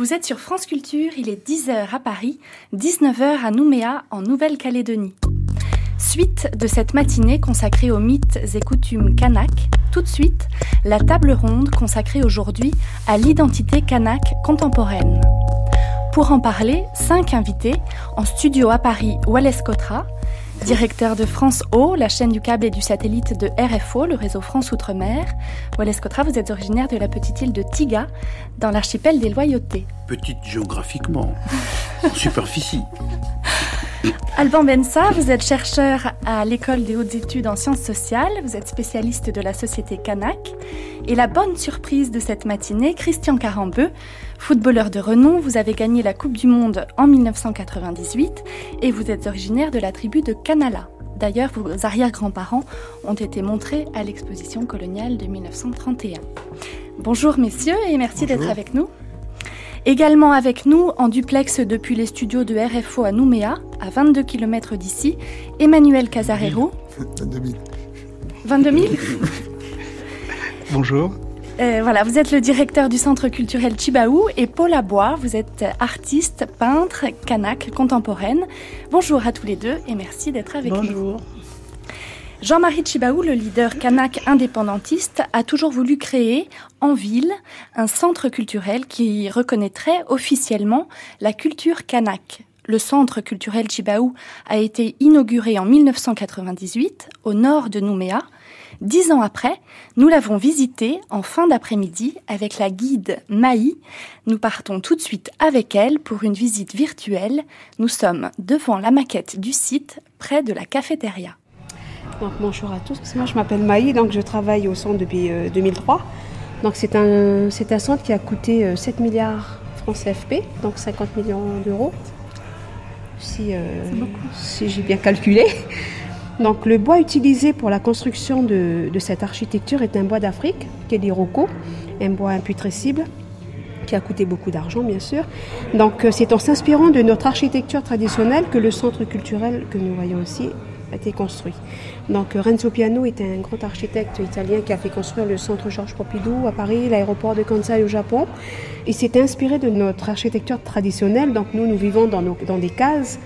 Vous êtes sur France Culture, il est 10h à Paris, 19h à Nouméa, en Nouvelle-Calédonie. Suite de cette matinée consacrée aux mythes et coutumes kanak, tout de suite, la table ronde consacrée aujourd'hui à l'identité kanak contemporaine. Pour en parler, cinq invités en studio à Paris, Wallace Cotra, Directeur de France O, la chaîne du câble et du satellite de RFO, le réseau France Outre-mer. Wallace Cotra, vous êtes originaire de la petite île de Tiga, dans l'archipel des Loyautés. Petite géographiquement, en superficie. Alban Bensa, vous êtes chercheur à l'école des hautes études en sciences sociales, vous êtes spécialiste de la société Kanak. Et la bonne surprise de cette matinée, Christian Carambeu, footballeur de renom, vous avez gagné la Coupe du Monde en 1998 et vous êtes originaire de la tribu de Kanala. D'ailleurs, vos arrière-grands-parents ont été montrés à l'exposition coloniale de 1931. Bonjour messieurs et merci d'être avec nous. Également avec nous, en duplex depuis les studios de RFO à Nouméa, à 22 km d'ici, Emmanuel Casarero. 22 000. 22 000 Bonjour. Euh, voilà, vous êtes le directeur du Centre culturel Chibaou et Paul Abois, vous êtes artiste, peintre, kanak, contemporaine. Bonjour à tous les deux et merci d'être avec nous. Bonjour. Jean-Marie Chibaou, le leader kanak indépendantiste, a toujours voulu créer en ville un centre culturel qui reconnaîtrait officiellement la culture kanak. Le centre culturel Chibaou a été inauguré en 1998 au nord de Nouméa. Dix ans après, nous l'avons visité en fin d'après-midi avec la guide Maï. Nous partons tout de suite avec elle pour une visite virtuelle. Nous sommes devant la maquette du site, près de la cafétéria. Donc, bonjour à tous, moi je m'appelle Maï, donc je travaille au centre depuis 2003. Euh, donc c'est un, c'est un centre qui a coûté 7 euh, milliards francs CFP, donc 50 millions d'euros, si, euh, si j'ai bien calculé. Donc le bois utilisé pour la construction de, cette architecture est un bois d'Afrique, qui est l'iroko, un bois imputrescible qui a coûté beaucoup d'argent bien sûr. Donc c'est en s'inspirant de notre architecture traditionnelle que le centre culturel que nous voyons ici a été construit. Donc Renzo Piano était un grand architecte italien qui a fait construire le centre Georges Pompidou à Paris, l'aéroport de Kansai au Japon. Il s'est inspiré de notre architecture traditionnelle. Donc nous, nous vivons dans, dans des cases.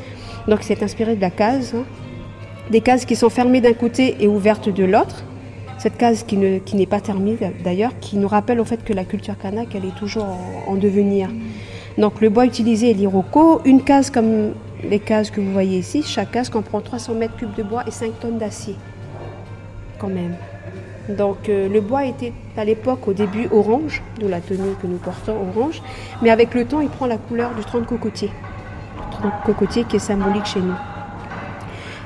Donc il s'est inspiré de la case. Hein. Des cases qui sont fermées d'un côté et ouvertes de l'autre. Cette case qui, ne, qui n'est pas terminée d'ailleurs, qui nous rappelle au fait que la culture kanak, elle est toujours en, en devenir. Donc le bois utilisé est l'iroko. Une case comme les cases que vous voyez ici, chaque case comprend 300 mètres cubes de bois et 5 tonnes d'acier. Quand même. Donc euh, le bois était à l'époque au début orange, d'où la tenue que nous portons orange, mais avec le temps il prend la couleur du tronc de cocotier. Le tronc de cocotier qui est symbolique chez nous.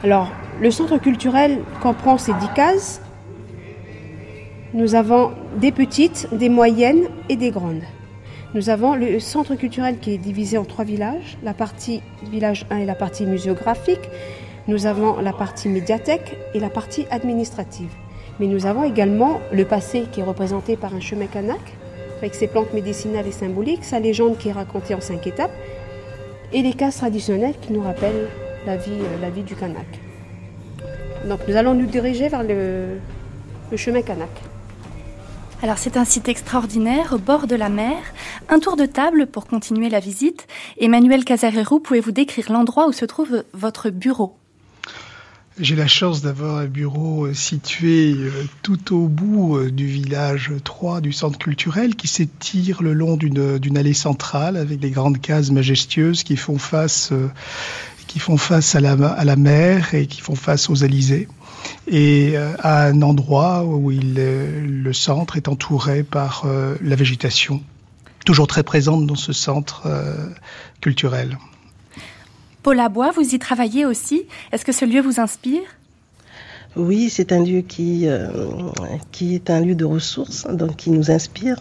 Alors le centre culturel comprend ces 10 cases. Nous avons des petites, des moyennes et des grandes. Nous avons le centre culturel qui est divisé en trois villages. La partie village 1 est la partie muséographique. Nous avons la partie médiathèque et la partie administrative. Mais nous avons également le passé qui est représenté par un chemin kanak, avec ses plantes médicinales et symboliques, sa légende qui est racontée en cinq étapes, et les cases traditionnelles qui nous rappellent la vie, euh, la vie du kanak. Donc nous allons nous diriger vers le, le chemin kanak. Alors c'est un site extraordinaire au bord de la mer. Un tour de table pour continuer la visite. Emmanuel Casarero, pouvez-vous décrire l'endroit où se trouve votre bureau? J'ai la chance d'avoir un bureau euh, situé euh, tout au bout euh, du village 3 du centre culturel qui s'étire le long d'une allée centrale avec des grandes cases majestueuses qui font face, qui font face à, la, à la mer et qui font face aux alizés et euh, à un endroit où il, le centre est entouré par euh, la végétation, toujours très présente dans ce centre euh, culturel. Paul Abois, vous y travaillez aussi. Est-ce que ce lieu vous inspire? Oui, c'est un lieu qui, qui est un lieu de ressources, donc qui nous inspire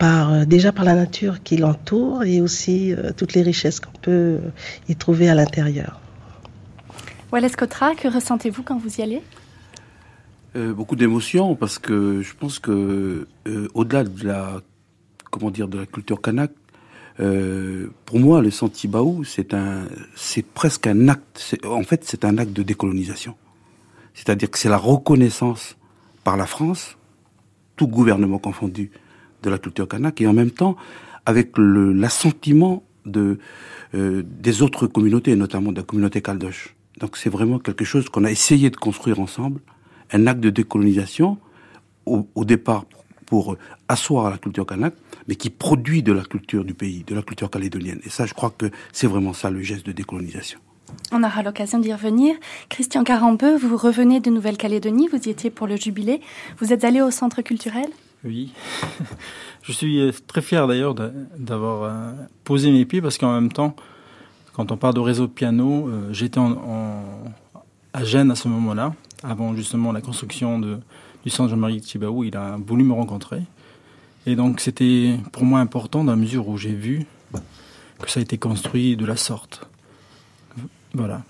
par, déjà par la nature qui l'entoure et aussi toutes les richesses qu'on peut y trouver à l'intérieur. Wallace Cotra, que ressentez-vous quand vous y allez? Euh, Beaucoup d'émotions parce que je pense que euh, au-delà de la comment dire de la culture kanak, euh, pour moi le Santibaou c'est un c'est presque un acte. En fait c'est un acte de décolonisation. C'est-à-dire que c'est la reconnaissance par la France, tout gouvernement confondu, de la culture kanak et en même temps avec l'assentiment de euh, des autres communautés, notamment de la communauté caldoche. Donc c'est vraiment quelque chose qu'on a essayé de construire ensemble, un acte de décolonisation au, au départ pour asseoir la culture kanak, mais qui produit de la culture du pays, de la culture calédonienne. Et ça, je crois que c'est vraiment ça le geste de décolonisation. On aura l'occasion d'y revenir. Christian Carambeu, vous revenez de Nouvelle-Calédonie, vous y étiez pour le jubilé. Vous êtes allé au centre culturel? Oui. Je suis euh, très fier d'ailleurs d'avoir euh, posé mes pieds parce qu'en même temps, quand on parle de réseau de piano, euh, j'étais à Gênes à ce moment-là, avant justement la construction du centre Jean-Marie Thibaou. Il a voulu me rencontrer. Et donc c'était pour moi important dans la mesure où j'ai vu que ça a été construit de la sorte. Voilà.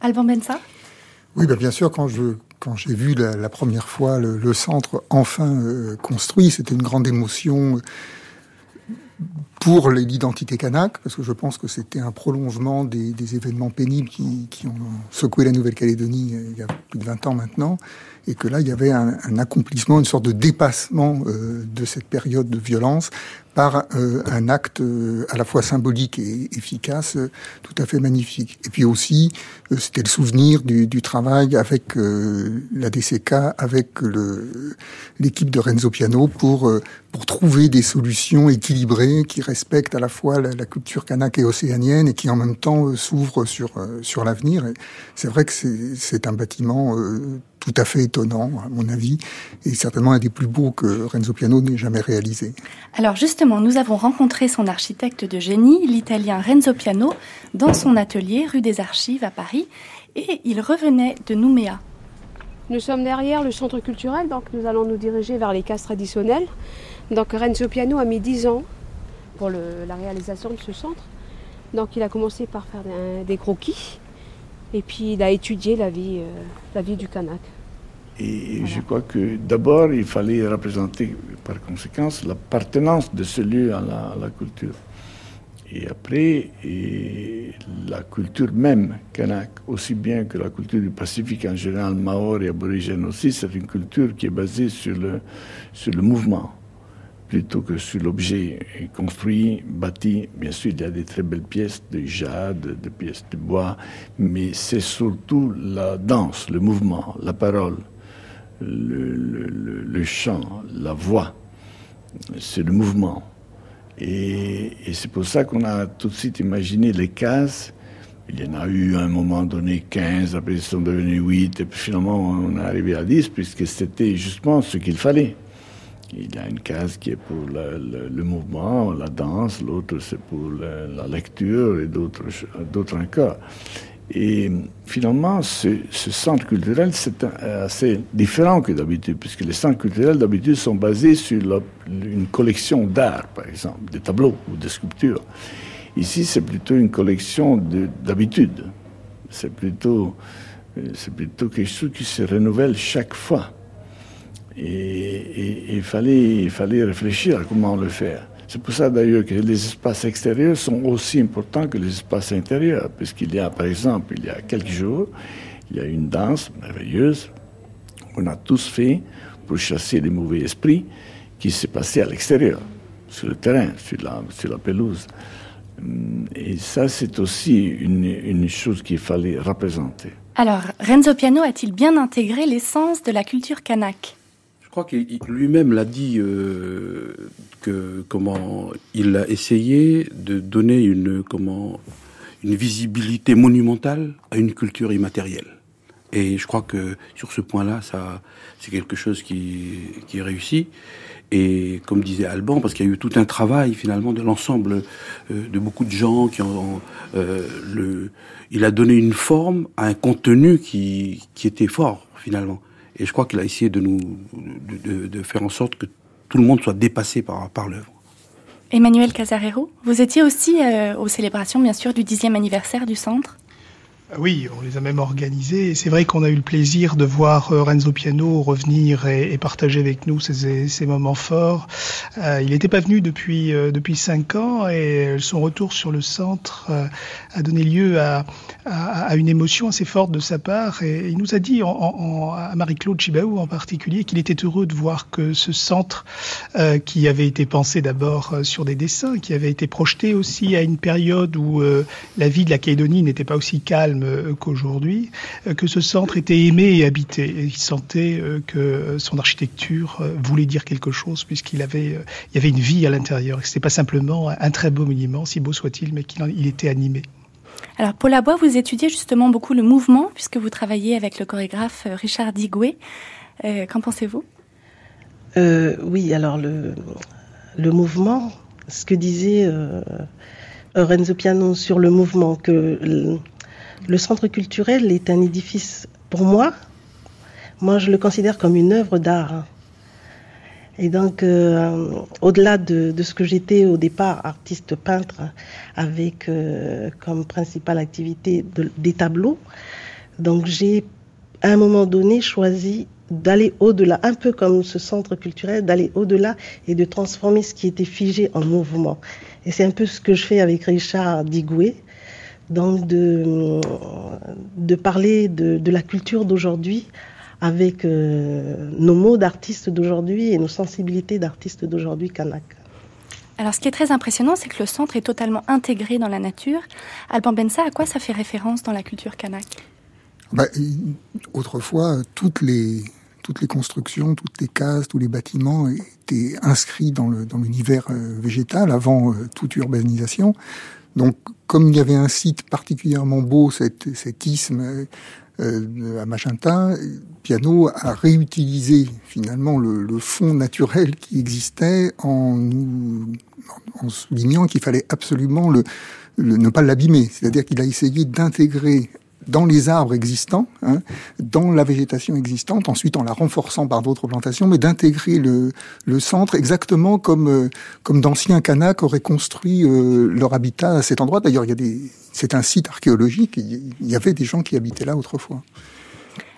Alban Bensa Oui, bah, bien sûr, quand je quand j'ai vu la, première fois le, centre enfin euh, construit, c'était une grande émotion pour l'identité kanak, parce que je pense que c'était un prolongement des, événements pénibles qui, qui, ont secoué la Nouvelle-Calédonie euh, il y a plus de 20 ans maintenant, et que là, il y avait un, un accomplissement, une sorte de dépassement euh, de cette période de violence par euh, un acte euh, à la fois symbolique et efficace, euh, tout à fait magnifique. Et puis aussi, c'était le souvenir du, du travail avec la DCK, avec l'équipe de Renzo Piano pour pour trouver des solutions équilibrées qui respectent à la fois la, la culture kanak et océanienne et qui en même temps s'ouvrent sur sur l'avenir. C'est vrai que c'est un bâtiment tout à fait étonnant, à mon avis, et certainement un des plus beaux que Renzo Piano n'ait jamais réalisé. Alors justement, nous avons rencontré son architecte de génie, l'italien Renzo Piano, dans son atelier rue des Archives à Paris, et il revenait de Nouméa. Nous sommes derrière le centre culturel, donc nous allons nous diriger vers les cases traditionnelles. Donc Renzo Piano a mis 10 ans pour la réalisation de ce centre. Donc il a commencé par faire des croquis, et puis il a étudié la vie, euh, la vie du Kanak. Et je crois que d'abord, il fallait représenter par conséquence l'appartenance de ce lieu à la, culture. Et après, et la culture même kanak, aussi bien que la culture du Pacifique en général, maori et aborigène aussi, c'est une culture qui est basée sur le, sur le mouvement plutôt que sur l'objet construit, bâti. Bien sûr, il y a des très belles pièces de jade, de pièces de bois, mais c'est surtout la danse, le mouvement, la parole le, chant, la voix, c'est le mouvement. Et, c'est pour ça qu'on a tout de suite imaginé les cases. Il y en a eu à un moment donné 15, après ils sont devenus 8, et puis finalement on est arrivé à 10, puisque c'était justement ce qu'il fallait. Il y a une case qui est pour le, mouvement, la danse, l'autre c'est pour la lecture et d'autres encore. Et finalement, ce, centre culturel, c'est assez différent que d'habitude, puisque les centres culturels d'habitude sont basés sur une collection d'art, par exemple, des tableaux ou des sculptures. Ici, c'est plutôt une collection d'habitudes. C'est plutôt, c'est plutôt quelque chose qui se renouvelle chaque fois. Et il fallait, fallait réfléchir à comment le faire. C'est pour ça d'ailleurs que les espaces extérieurs sont aussi importants que les espaces intérieurs, puisqu'il y a, par exemple, il y a quelques jours, il y a une danse merveilleuse qu'on a tous fait pour chasser les mauvais esprits qui s'est passée à l'extérieur, sur le terrain, sur la, sur la pelouse. Et ça, c'est aussi une, une chose qu'il fallait représenter. Alors, Renzo Piano a-t-il bien intégré l'essence de la culture kanak? Crois qu'il lui-même l'a dit euh, que comment il a essayé de donner une comment une visibilité monumentale à une culture immatérielle. Et je crois que sur ce point-là, ça c'est quelque chose qui qui réussit. Et comme disait Alban, parce qu'il y a eu tout un travail finalement de l'ensemble euh, de beaucoup de gens qui ont euh, le, il a donné une forme à un contenu qui qui était fort finalement. Et je crois qu'il a essayé de nous de, faire en sorte que tout le monde soit dépassé par, par l'œuvre. Emmanuel Casarero, vous étiez aussi euh, aux célébrations, bien sûr, du dixième anniversaire du centre Oui, on les a même organisés. C'est vrai qu'on a eu le plaisir de voir euh, Renzo Piano revenir et, partager avec nous ces, moments forts. Euh, il n'était pas venu depuis euh, depuis cinq ans et son retour sur le centre a donné lieu à, à, une émotion assez forte de sa part. Et il nous a dit, à Marie-Claude Chibaou en particulier, qu'il était heureux de voir que ce centre, qui avait été pensé d'abord sur des dessins, qui avait été projeté aussi à une période où la vie de la Calédonie n'était pas aussi calme euh, qu'aujourd'hui, euh, que ce centre était aimé et habité. Et il sentait euh, que son architecture voulait dire quelque chose, puisqu'il avait, il y avait une vie à l'intérieur. Ce n'était pas simplement un très beau monument, si beau soit-il, mais qu'il était animé. Alors, Paul Abois, vous étudiez justement beaucoup le mouvement, puisque vous travaillez avec le chorégraphe Richard Digoué. Qu'en pensez-vous? Oui, alors le, le mouvement, ce que disait Renzo Piano sur le mouvement, que le centre culturel est un édifice, pour moi, moi je le considère comme une œuvre d'art. Et donc, euh, au-delà de, ce que j'étais au départ, artiste peintre, avec euh, comme principale activité des tableaux, donc j'ai à un moment donné choisi d'aller au-delà, un peu comme ce centre culturel, d'aller au-delà et de transformer ce qui était figé en mouvement. Et c'est un peu ce que je fais avec Richard Digoué, donc de, de parler de, de la culture d'aujourd'hui avec euh, nos mots d'artistes d'aujourd'hui et nos sensibilités d'artistes d'aujourd'hui kanak. Alors, ce qui est très impressionnant, c'est que le centre est totalement intégré dans la nature. Alban Bensa, à quoi ça fait référence dans la culture kanak? Bah, Autrefois, toutes les, toutes les constructions, toutes les cases, tous les bâtiments étaient inscrits dans l'univers dans euh, végétal avant euh, toute urbanisation. Donc, comme il y avait un site particulièrement beau, cet, cet isthme euh, à Magenta, Piano a réutilisé finalement le, fond naturel qui existait en, nous, en soulignant qu'il fallait absolument ne pas l'abîmer. C'est-à-dire qu'il a essayé d'intégrer dans les arbres existants, hein, dans la végétation existante, ensuite en la renforçant par d'autres plantations, mais d'intégrer le, centre exactement comme, euh, comme d'anciens Kanaks auraient construit euh, leur habitat à cet endroit. D'ailleurs, c'est un site archéologique, il y avait des gens qui habitaient là autrefois.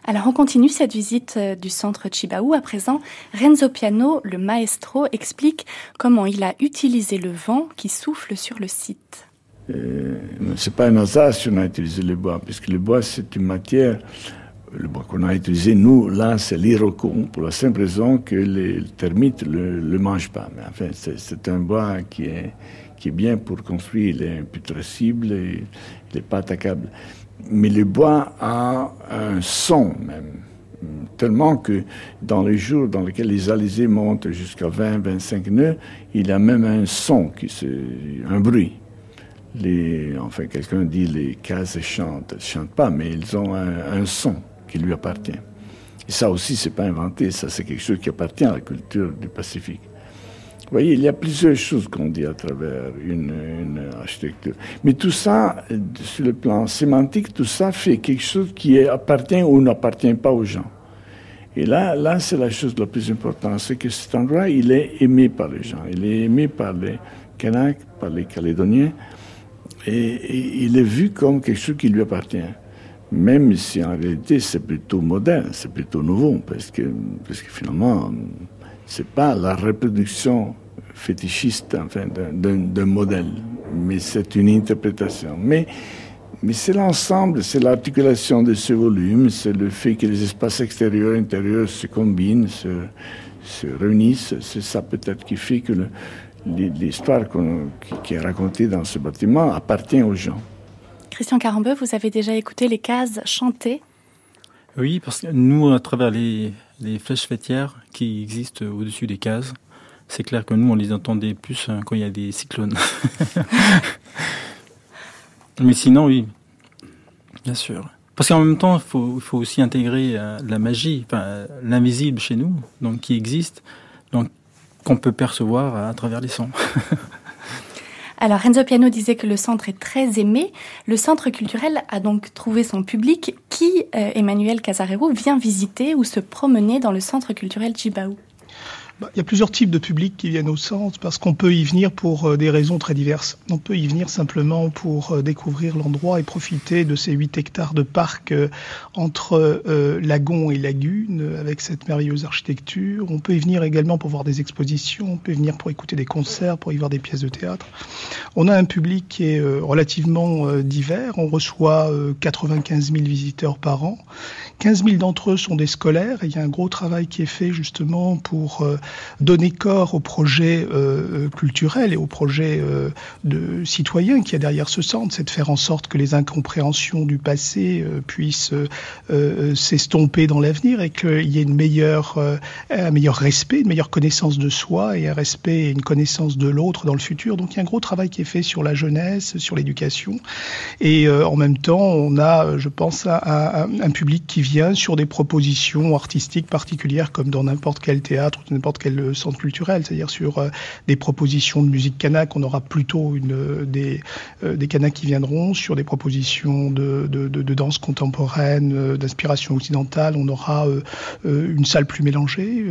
Alors on continue cette visite euh, du centre Chibaou. À présent, Renzo Piano, le maestro, explique comment il a utilisé le vent qui souffle sur le site. Euh, c'est pas un hasard si on a utilisé le bois, puisque le bois, c'est une matière, le bois qu'on a utilisé, nous, là, c'est l'irocon, pour la simple raison que les termites ne le, mangent pas. Mais enfin, c'est un bois qui est, qui est bien pour construire, il est imputrescible, il n'est pas attaquable. Mais le bois a un son même tellement que dans les jours dans lesquels les alizés montent jusqu'à 20-25 nœuds, il a même un son, qui un bruit enfin quelqu'un dit les cases chantent, elles chantent pas, mais ils ont un, son qui lui appartient. Et ça aussi, c'est pas inventé, ça c'est quelque chose qui appartient à la culture du Pacifique. Vous voyez, il y a plusieurs choses qu'on dit à travers une, une, architecture. Mais tout ça, sur le plan sémantique, tout ça fait quelque chose qui appartient ou n'appartient pas aux gens. Et là, là c'est la chose la plus importante, c'est que cet endroit, il est aimé par les gens, il est aimé par les Kanaks, par les Calédoniens, et, il est vu comme quelque chose qui lui appartient. Même si en réalité c'est plutôt moderne, c'est plutôt nouveau, parce que, parce que finalement, c'est pas la reproduction fétichiste enfin, d'un modèle, mais c'est une interprétation. Mais, mais c'est l'ensemble, c'est l'articulation de ce volume, c'est le fait que les espaces extérieurs et intérieurs se combinent, se, se réunissent. C'est ça peut-être qui fait que l'histoire qui est racontée dans ce bâtiment appartient aux gens. Christian Carambeu, vous avez déjà écouté les cases chantées Oui, parce que nous, à travers les, flèches fêtières qui existent au-dessus des cases, c'est clair que nous, on les entendait plus hein, quand il y a des cyclones. Mais sinon, oui, bien sûr. Parce qu'en même temps, il faut, faut, aussi intégrer euh, la magie, enfin, l'invisible chez nous, donc qui existe. Donc, peut percevoir à travers les sons. Alors Renzo Piano disait que le centre est très aimé. Le centre culturel a donc trouvé son public. Qui, euh, Emmanuel Casarero, vient visiter ou se promener dans le centre culturel Chibaou bah, il y a plusieurs types de publics qui viennent au centre parce qu'on peut y venir pour euh, des raisons très diverses. On peut y venir simplement pour euh, découvrir l'endroit et profiter de ces 8 hectares de parc euh, entre lagon et lagune avec cette merveilleuse architecture. On peut y venir également pour voir des expositions, on peut y venir pour écouter des concerts, pour y voir des pièces de théâtre. On a un public qui est relativement divers. On reçoit 95 000 visiteurs par an. 15 000 d'entre eux sont des scolaires et il y a un gros travail qui est fait justement pour donner corps au projet euh, culturel et au projet euh, de citoyen qui a derrière ce centre, c'est de faire en sorte que les incompréhensions du passé euh, puissent s'estomper dans l'avenir et qu'il y ait une meilleure, un meilleur respect, une meilleure connaissance de soi et un respect et une connaissance de l'autre dans le futur. Donc il y a un gros travail qui est fait sur la jeunesse, sur l'éducation. Et en même temps, on a, je pense, un, un public qui vient sur des propositions artistiques particulières comme dans n'importe quel théâtre ou n'importe quel centre culturel, c'est-à-dire sur euh, des propositions de musique kanak, on aura plutôt euh, des, euh, des qui viendront, sur des propositions de, de, de, danse contemporaine, d'inspiration occidentale, on aura une salle plus mélangée.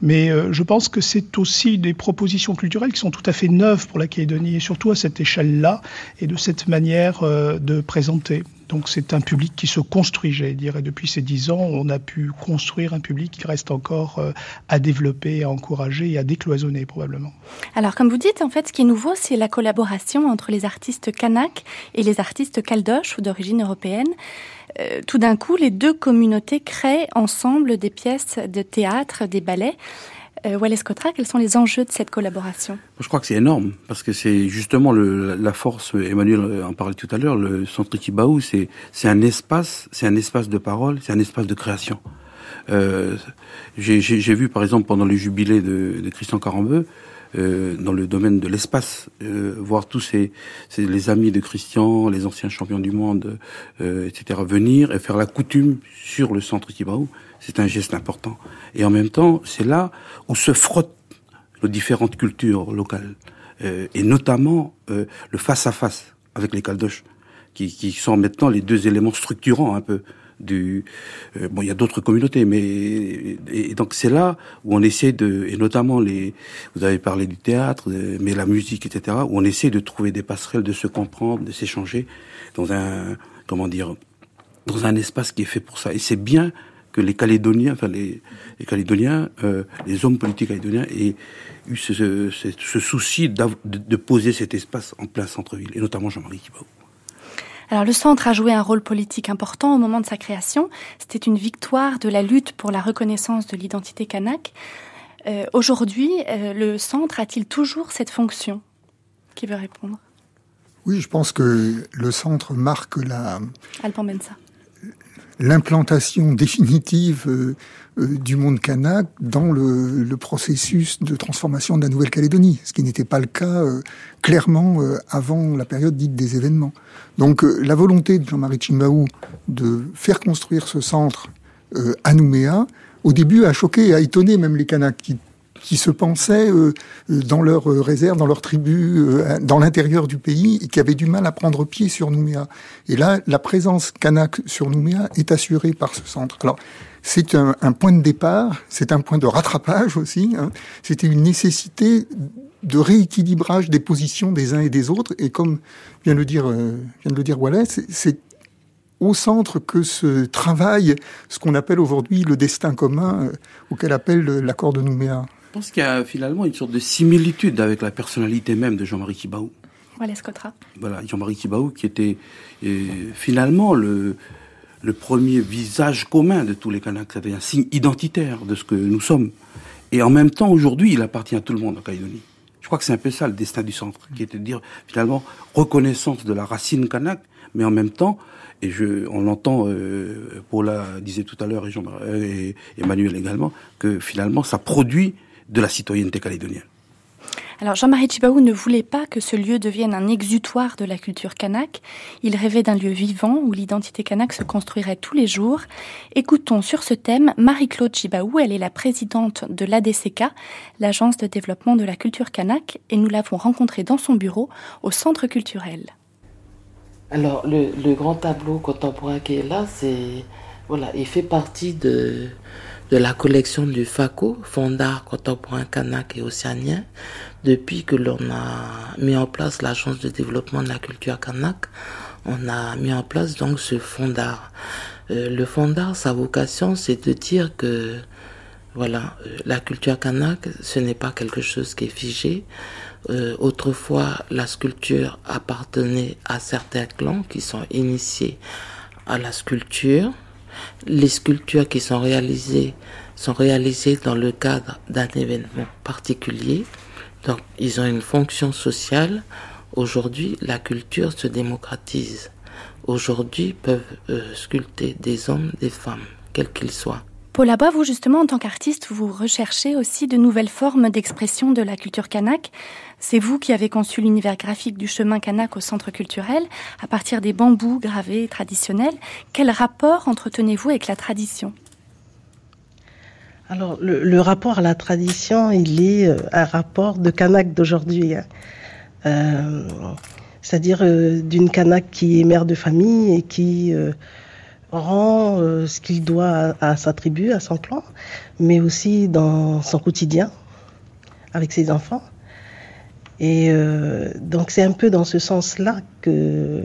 mais je pense que c'est aussi des propositions culturelles qui sont tout à fait neuves pour la Calédonie, et surtout à cette échelle-là, et de cette manière de présenter. Donc c'est un public qui se construit, j'allais dire. Et depuis ces dix ans, on a pu construire un public qui reste encore euh, à développer, à encourager et à décloisonner probablement. Alors comme vous dites, en fait, ce qui est nouveau, c'est la collaboration entre les artistes kanak et les artistes caldoches ou d'origine européenne. Euh, tout d'un coup, les deux communautés créent ensemble des pièces de théâtre, des ballets. Euh, Cotra, quels sont les enjeux de cette collaboration? Je crois que c'est énorme, parce que c'est justement la force, Emmanuel en parlait tout à l'heure, le Centre Kibaou, c'est un espace, c'est un espace de parole, c'est un espace de création. Euh, J'ai vu par exemple pendant le jubilé de, de Christian Carambeu, euh, dans le domaine de l'espace, euh, voir tous ces, ces, les amis de Christian, les anciens champions du monde, euh, etc., venir et faire la coutume sur le centre Kibaou c'est un geste important. Et en même temps, c'est là où se frottent les différentes cultures locales, euh, et notamment euh, le face-à-face avec les Caldoches, qui, qui, sont maintenant les deux éléments structurants un peu du. Euh, bon, il y a d'autres communautés, mais et, donc c'est là où on essaie de, et notamment les. Vous avez parlé du théâtre, mais la musique, etc. Où on essaie de trouver des passerelles, de se comprendre, de s'échanger dans un comment dire dans un espace qui est fait pour ça. Et c'est bien que les Calédoniens, enfin les, les Calédoniens, euh, les hommes politiques calédoniens aient eu ce, ce, ce souci de, de, poser cet espace en plein centre-ville, et notamment Jean-Marie Kibaou. Alors le centre a joué un rôle politique important au moment de sa création. C'était une victoire de la lutte pour la reconnaissance de l'identité kanak. Euh, Aujourd'hui, euh, le centre a-t-il toujours cette fonction? Qui veut répondre? Oui, je pense que le centre marque la... Bensa l'implantation définitive euh, du monde kanak dans le, le, processus de transformation de la Nouvelle-Calédonie, ce qui n'était pas le cas euh, clairement avant la période dite des événements. Donc la volonté de Jean-Marie Chimbaou de faire construire ce centre à Nouméa, au début a choqué et a étonné même les Kanaks qui qui se pensaient euh, euh, dans leur euh, réserve, dans leur tribu, dans l'intérieur du pays, et qui avaient du mal à prendre pied sur Nouméa. Et là, la présence kanak sur Nouméa est assurée par ce centre. Alors, c'est un, point de départ, c'est un point de rattrapage aussi. Hein. C'était une nécessité de rééquilibrage des positions des uns et des autres. Et comme vient de le dire, vient de le dire Wallace, c'est au centre que se travaille ce qu'on appelle aujourd'hui le destin commun, auquel appelle l'accord de Nouméa. Je pense qu'il y a finalement une sorte de similitude avec la personnalité même de Jean-Marie Kibaou. Voilà, Scotra. Voilà, Jean-Marie Kibaou qui était euh, finalement le, le premier visage commun de tous les Kanaks, c'était un signe identitaire de ce que nous sommes. Et en même temps, aujourd'hui, il appartient à tout le monde en Calédonie. Je crois que c'est un peu ça le destin du centre, qui était de dire finalement reconnaissance de la racine kanak, mais en même temps, et je, on l'entend, euh, Paula disait tout à l'heure et, Jean et Emmanuel également, que finalement ça produit de la citoyenneté calédonienne. Alors Jean-Marie Chibaou ne voulait pas que ce lieu devienne un exutoire de la culture kanak. Il rêvait d'un lieu vivant où l'identité kanak se construirait tous les jours. Écoutons sur ce thème Marie-Claude Chibaou. Elle est la présidente de l'ADCK, l'agence de développement de la culture kanak, et nous l'avons rencontrée dans son bureau au centre culturel. Alors le, grand tableau contemporain qui est là, c'est voilà, il fait partie de de la collection du FACO, Fonds d'art contemporain kanak et océanien, depuis que l'on a mis en place l'agence de développement de la culture kanak, on a mis en place donc ce fonds d'art. Euh, le fonds d'art, sa vocation, c'est de dire que voilà, euh, la culture kanak, ce n'est pas quelque chose qui est figé. Euh, autrefois, la sculpture appartenait à certains clans qui sont initiés à la sculpture. Les sculptures qui sont réalisées sont réalisées dans le cadre d'un événement particulier. Donc, ils ont une fonction sociale. Aujourd'hui, la culture se démocratise. Aujourd'hui, peuvent euh, sculpter des hommes, des femmes, quels qu'ils soient. Paul Abba, vous justement, en tant qu'artiste, vous recherchez aussi de nouvelles formes d'expression de la culture kanak. C'est vous qui avez conçu l'univers graphique du chemin kanak au centre culturel, à partir des bambous gravés traditionnels. Quel rapport entretenez-vous avec la tradition? Alors, le, rapport à la tradition, il est euh, un rapport de kanak d'aujourd'hui. Hein. Euh, c'est-à-dire euh, d'une kanak qui est mère de famille et qui rend euh, ce qu'il doit à, sa tribu, à son clan, mais aussi dans son quotidien avec ses enfants. Et euh, donc c'est un peu dans ce sens-là que,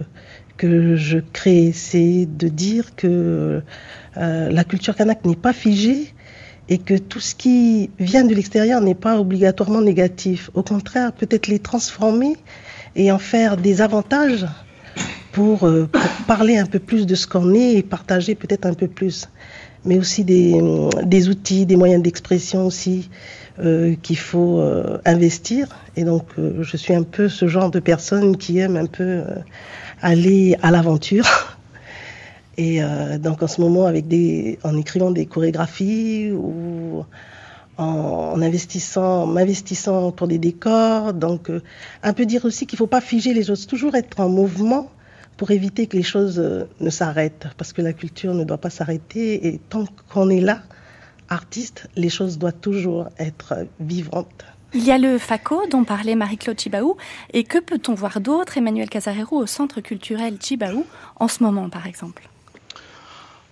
que je crée, c'est de dire que euh, la culture kanak n'est pas figée et que tout ce qui vient de l'extérieur n'est pas obligatoirement négatif. Au contraire, peut-être les transformer et en faire des avantages pour, euh, pour, parler un peu plus de ce qu'on est et partager peut-être un peu plus. Mais aussi des, des outils, des moyens d'expression aussi euh, qu'il faut euh, investir. Et donc, euh, je suis un peu ce genre de personne qui aime un peu euh, aller à l'aventure. Et euh, donc, en ce moment, avec des, en écrivant des chorégraphies ou en, investissant, m'investissant pour des décors. Donc, un peu dire aussi qu'il ne faut pas figer les choses, toujours être en mouvement pour éviter que les choses euh, ne s'arrêtent, parce que la culture ne doit pas s'arrêter, et tant qu'on est là, artiste, les choses doivent toujours être vivantes. Il y a le FACO dont parlait Marie-Claude Chibaou, et que peut-on voir d'autre, Emmanuel Casarero, au Centre culturel Chibaou, en ce moment par exemple?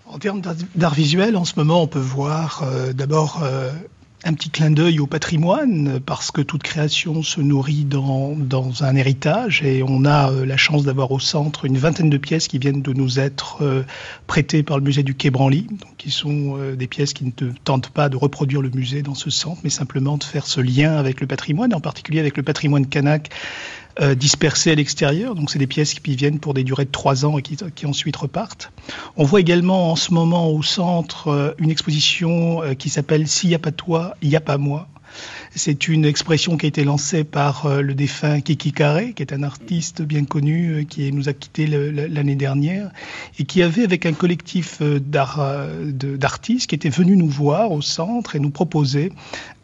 En termes d'art visuel, en ce moment, on peut voir euh, d'abord euh, un petit clin d'œil au patrimoine parce que toute création se nourrit dans, un héritage et on a euh, la chance d'avoir au centre une vingtaine de pièces qui viennent de nous être euh, prêtées par le musée du Quai Branly, qui sont euh, des pièces qui ne te, tentent pas de reproduire le musée dans ce centre, mais simplement de faire ce lien avec le patrimoine, en particulier avec le patrimoine kanak euh, dispersées à l'extérieur. Donc c'est des pièces qui viennent pour des durées de trois ans et qui, qui, ensuite repartent. On voit également en ce moment au centre euh, une exposition euh, qui s'appelle S'il n'y a pas toi, il n'y a pas moi C'est une expression qui a été lancée par euh, le défunt Kiki Carré, qui est un artiste bien connu, euh, qui nous a quitté l'année dernière, et qui avait, avec un collectif euh, d'artistes, qui était venu nous voir au centre et nous proposer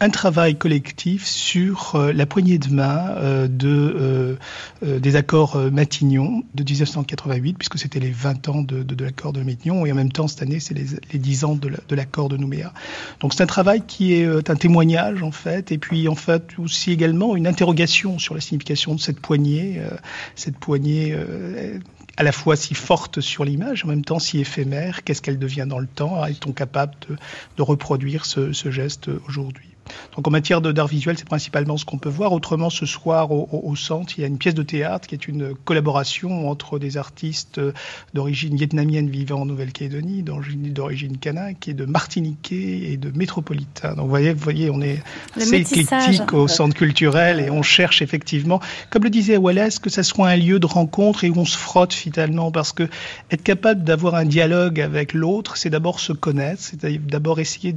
un travail collectif sur la poignée de main de, des accords Matignon de 1988, puisque c'était les 20 ans de, l'accord de Matignon, et en même temps, cette année, c'est les, les 10 ans de l'accord de Nouméa. Donc c'est un travail qui est un témoignage, en fait, puis en fait aussi également une interrogation sur la signification de cette poignée, euh, cette poignée euh, à la fois si forte sur l'image, en même temps si éphémère, qu'est-ce qu'elle devient dans le temps, est-on capable de, reproduire ce geste aujourd'hui? Donc en matière d'art visuel, c'est principalement ce qu'on peut voir. Autrement, ce soir au, au, centre, il y a une pièce de théâtre qui est une collaboration entre des artistes d'origine vietnamienne vivant en Nouvelle-Calédonie, d'origine kanak et de martiniquais et de métropolitain. Donc vous voyez, vous voyez on est assez éclectique au centre culturel et on cherche effectivement, comme le disait Wallace, que ça soit un lieu de rencontre et où on se frotte finalement, parce que être capable d'avoir un dialogue avec l'autre, c'est d'abord se connaître, c'est d'abord essayer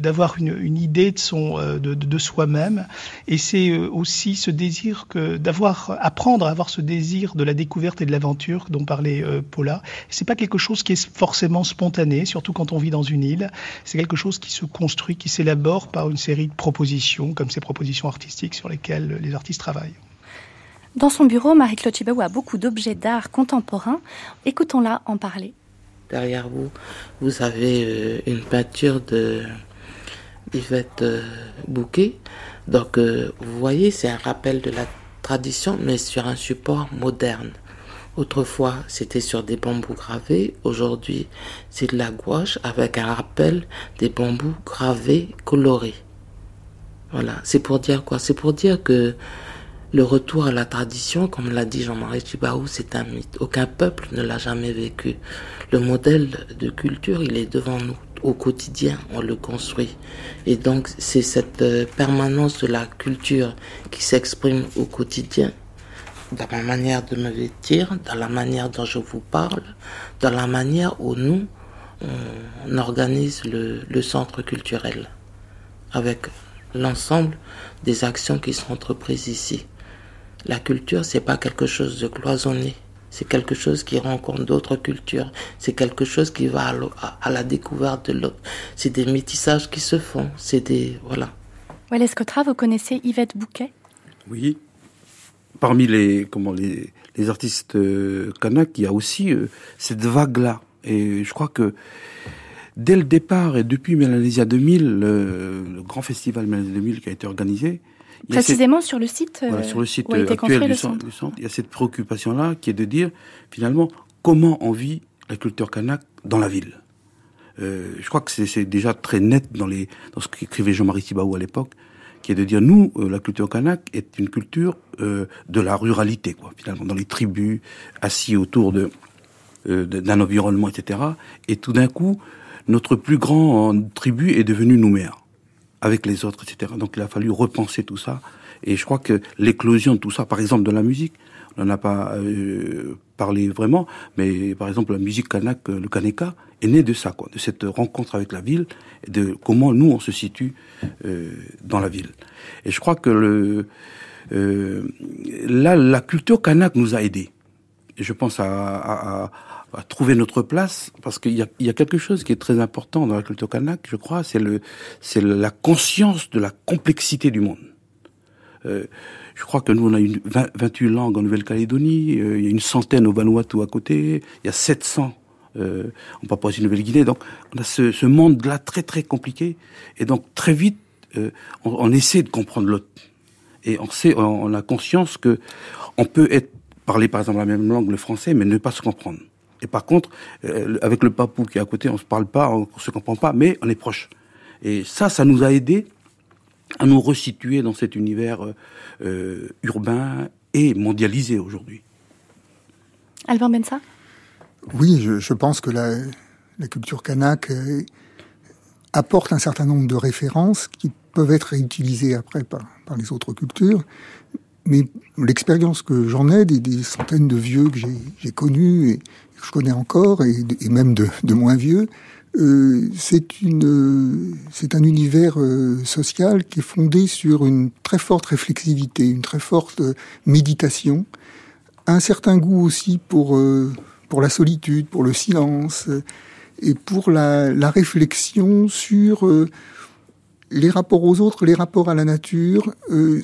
d'avoir une, une idée de son Euh, de, de, de soi-même. Et c'est euh, aussi ce désir que d'avoir, apprendre à avoir ce désir de la découverte et de l'aventure dont parlait euh, Paula. C'est pas quelque chose qui est forcément spontané, surtout quand on vit dans une île. C'est quelque chose qui se construit, qui s'élabore par une série de propositions, comme ces propositions artistiques sur lesquelles les artistes travaillent. Dans son bureau, Marie-Claude Chibaou a beaucoup d'objets d'art contemporains. Écoutons-la en parler. Derrière vous, vous avez euh, une peinture de Yvette euh, Bouquet. Donc, euh, vous voyez, c'est un rappel de la tradition, mais sur un support moderne. Autrefois, c'était sur des bambous gravés. Aujourd'hui, c'est de la gouache avec un rappel des bambous gravés colorés. Voilà, c'est pour dire quoi? C'est pour dire que le retour à la tradition, comme l'a dit Jean-Marie Chibaou, c'est un mythe. Aucun peuple ne l'a jamais vécu. Le modèle de culture, il est devant nous. Au quotidien, on le construit. Et donc, c'est cette euh, permanence de la culture qui s'exprime au quotidien dans ma manière de me vêtir, dans la manière dont je vous parle, dans la manière où nous, on organise le, centre culturel avec l'ensemble des actions qui sont entreprises ici. La culture, c'est pas quelque chose de cloisonné. C'est quelque chose qui rencontre d'autres cultures. C'est quelque chose qui va à, la découverte de l'autre. C'est des métissages qui se font. C'est des voilà. Walès vous connaissez Yvette Bouquet? Oui, parmi les, comment, les, les artistes euh, kanak, il y a aussi euh, cette vague-là. Et je crois que dès le départ et depuis Mélanésia 2000, le, grand festival Mélanésia 2000 qui a été organisé, Précisément sur le site, voilà, sur le site actuel du centre, il y a cette préoccupation-là qui est de dire finalement comment on vit la culture kanak dans la ville. Euh, je crois que c'est déjà très net dans, les, dans ce qu'écrivait Jean-Marie Thibaou à l'époque qui est de dire nous, euh, la culture kanak est une culture euh, de la ruralité, quoi, finalement, dans les tribus, assis autour de euh, d'un environnement, etc. Et tout d'un coup, notre plus grand tribu est devenu Nouméa, avec les autres, etc. Donc il a fallu repenser tout ça. Et je crois que l'éclosion de tout ça, par exemple de la musique, on n'en a pas euh, parlé vraiment, mais par exemple la musique kanak, le kaneka, est née de ça, quoi, de cette rencontre avec la ville, de comment nous on se situe euh, dans la ville. Et je crois que le euh, là, la culture kanak nous a aidés. Je pense à, à, trouver notre place, parce qu'il y y a quelque chose qui est très important dans la culture kanak, je crois, c'est le, c'est la conscience de la complexité du monde. Euh, je crois que nous, on a une 28 langues en Nouvelle-Calédonie, euh, il y a une centaine au Vanuatu à côté, il y a 700 euh, en Papouasie-Nouvelle-Guinée. Donc, on a ce, ce monde-là très très compliqué, et donc très vite, euh, on, on, essaie de comprendre l'autre, et on sait, on, a conscience que on peut être parler par exemple la même langue, le français, mais ne pas se comprendre. Et par contre, euh, avec le papou qui est à côté, on se parle pas, on, se comprend pas, mais on est proche. Et ça, ça nous a aidé à nous resituer dans cet univers euh, euh, urbain et mondialisé aujourd'hui. Alban Bensa? Oui, je, je, pense que la, la culture kanak euh, apporte un certain nombre de références qui peuvent être réutilisées après par, par les autres cultures. Mais l'expérience que j'en ai, des, des, centaines de vieux que j'ai connus et je connais encore, et, même de, moins vieux, euh, c'est une, c'est un univers euh, social qui est fondé sur une très forte réflexivité, une très forte euh, méditation, un certain goût aussi pour euh, pour la solitude, pour le silence et pour la, la réflexion sur les rapports aux autres, les rapports à la nature.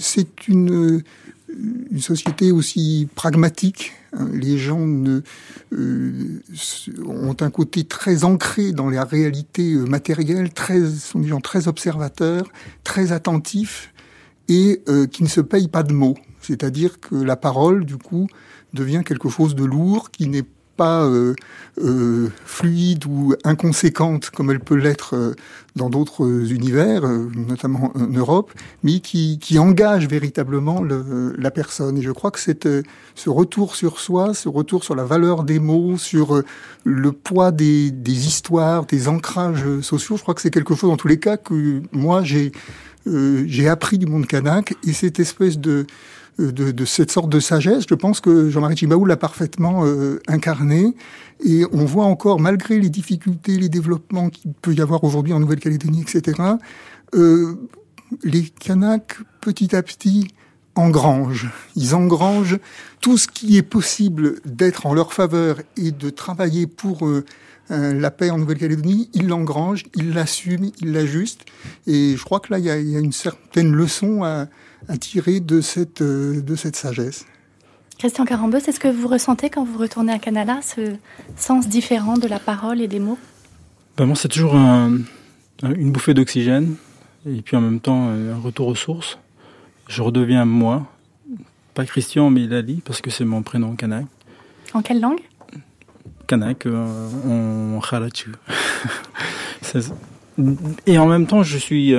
c'est une une société aussi pragmatique. Hein. Les gens euh, ont un côté très ancré dans la réalité euh, matérielle, très, sont des gens très observateurs, très attentifs et euh, qui ne se payent pas de mots. C'est-à-dire que la parole, du coup, devient quelque chose de lourd qui n'est pas euh, euh, fluide ou inconséquente comme elle peut l'être euh, dans d'autres univers, euh, notamment en Europe, mais qui, qui engage véritablement le, la personne. Et je crois que cette, ce retour sur soi, ce retour sur la valeur des mots, sur le poids des, des histoires, des ancrages sociaux, je crois que c'est quelque chose, en tous les cas, que moi j'ai euh, j'ai appris du monde kanak et cette espèce de de, de, cette sorte de sagesse. Je pense que Jean-Marie Chibaou l'a parfaitement euh, incarné. Et on voit encore, malgré les difficultés, les développements qu'il peut y avoir aujourd'hui en Nouvelle-Calédonie, etc., euh, les Kanaks, petit à petit, engrangent. Ils engrangent tout ce qui est possible d'être en leur faveur et de travailler pour euh, la paix en Nouvelle-Calédonie. Ils l'engrangent, ils l'assument, ils l'ajustent. Et je crois que là, il y y a une certaine leçon à, à tirer de cette, euh, de cette sagesse. Christian Carambeau, c'est ce que vous ressentez quand vous retournez à Canada, ce sens différent de la parole et des mots? Ben Moi, c'est toujours un, une bouffée d'oxygène et puis en même temps un retour aux sources. Je redeviens moi, pas Christian, mais Lali, parce que c'est mon prénom kanak. En quelle langue? Kanak, en Kharachu. Et en même temps, je suis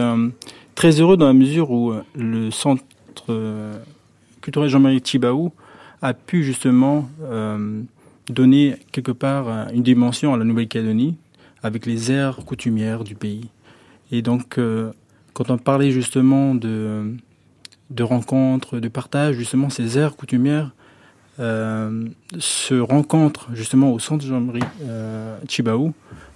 très heureux dans la mesure où le centre culturel Jean-Marie Tibaou a pu justement donner quelque part une dimension à la Nouvelle-Calédonie avec les aires coutumières du pays. Et donc, euh, quand on parlait justement de, de rencontres, de partage, justement, ces aires coutumières euh, se rencontrent justement au centre Jean-Marie euh, Chibaou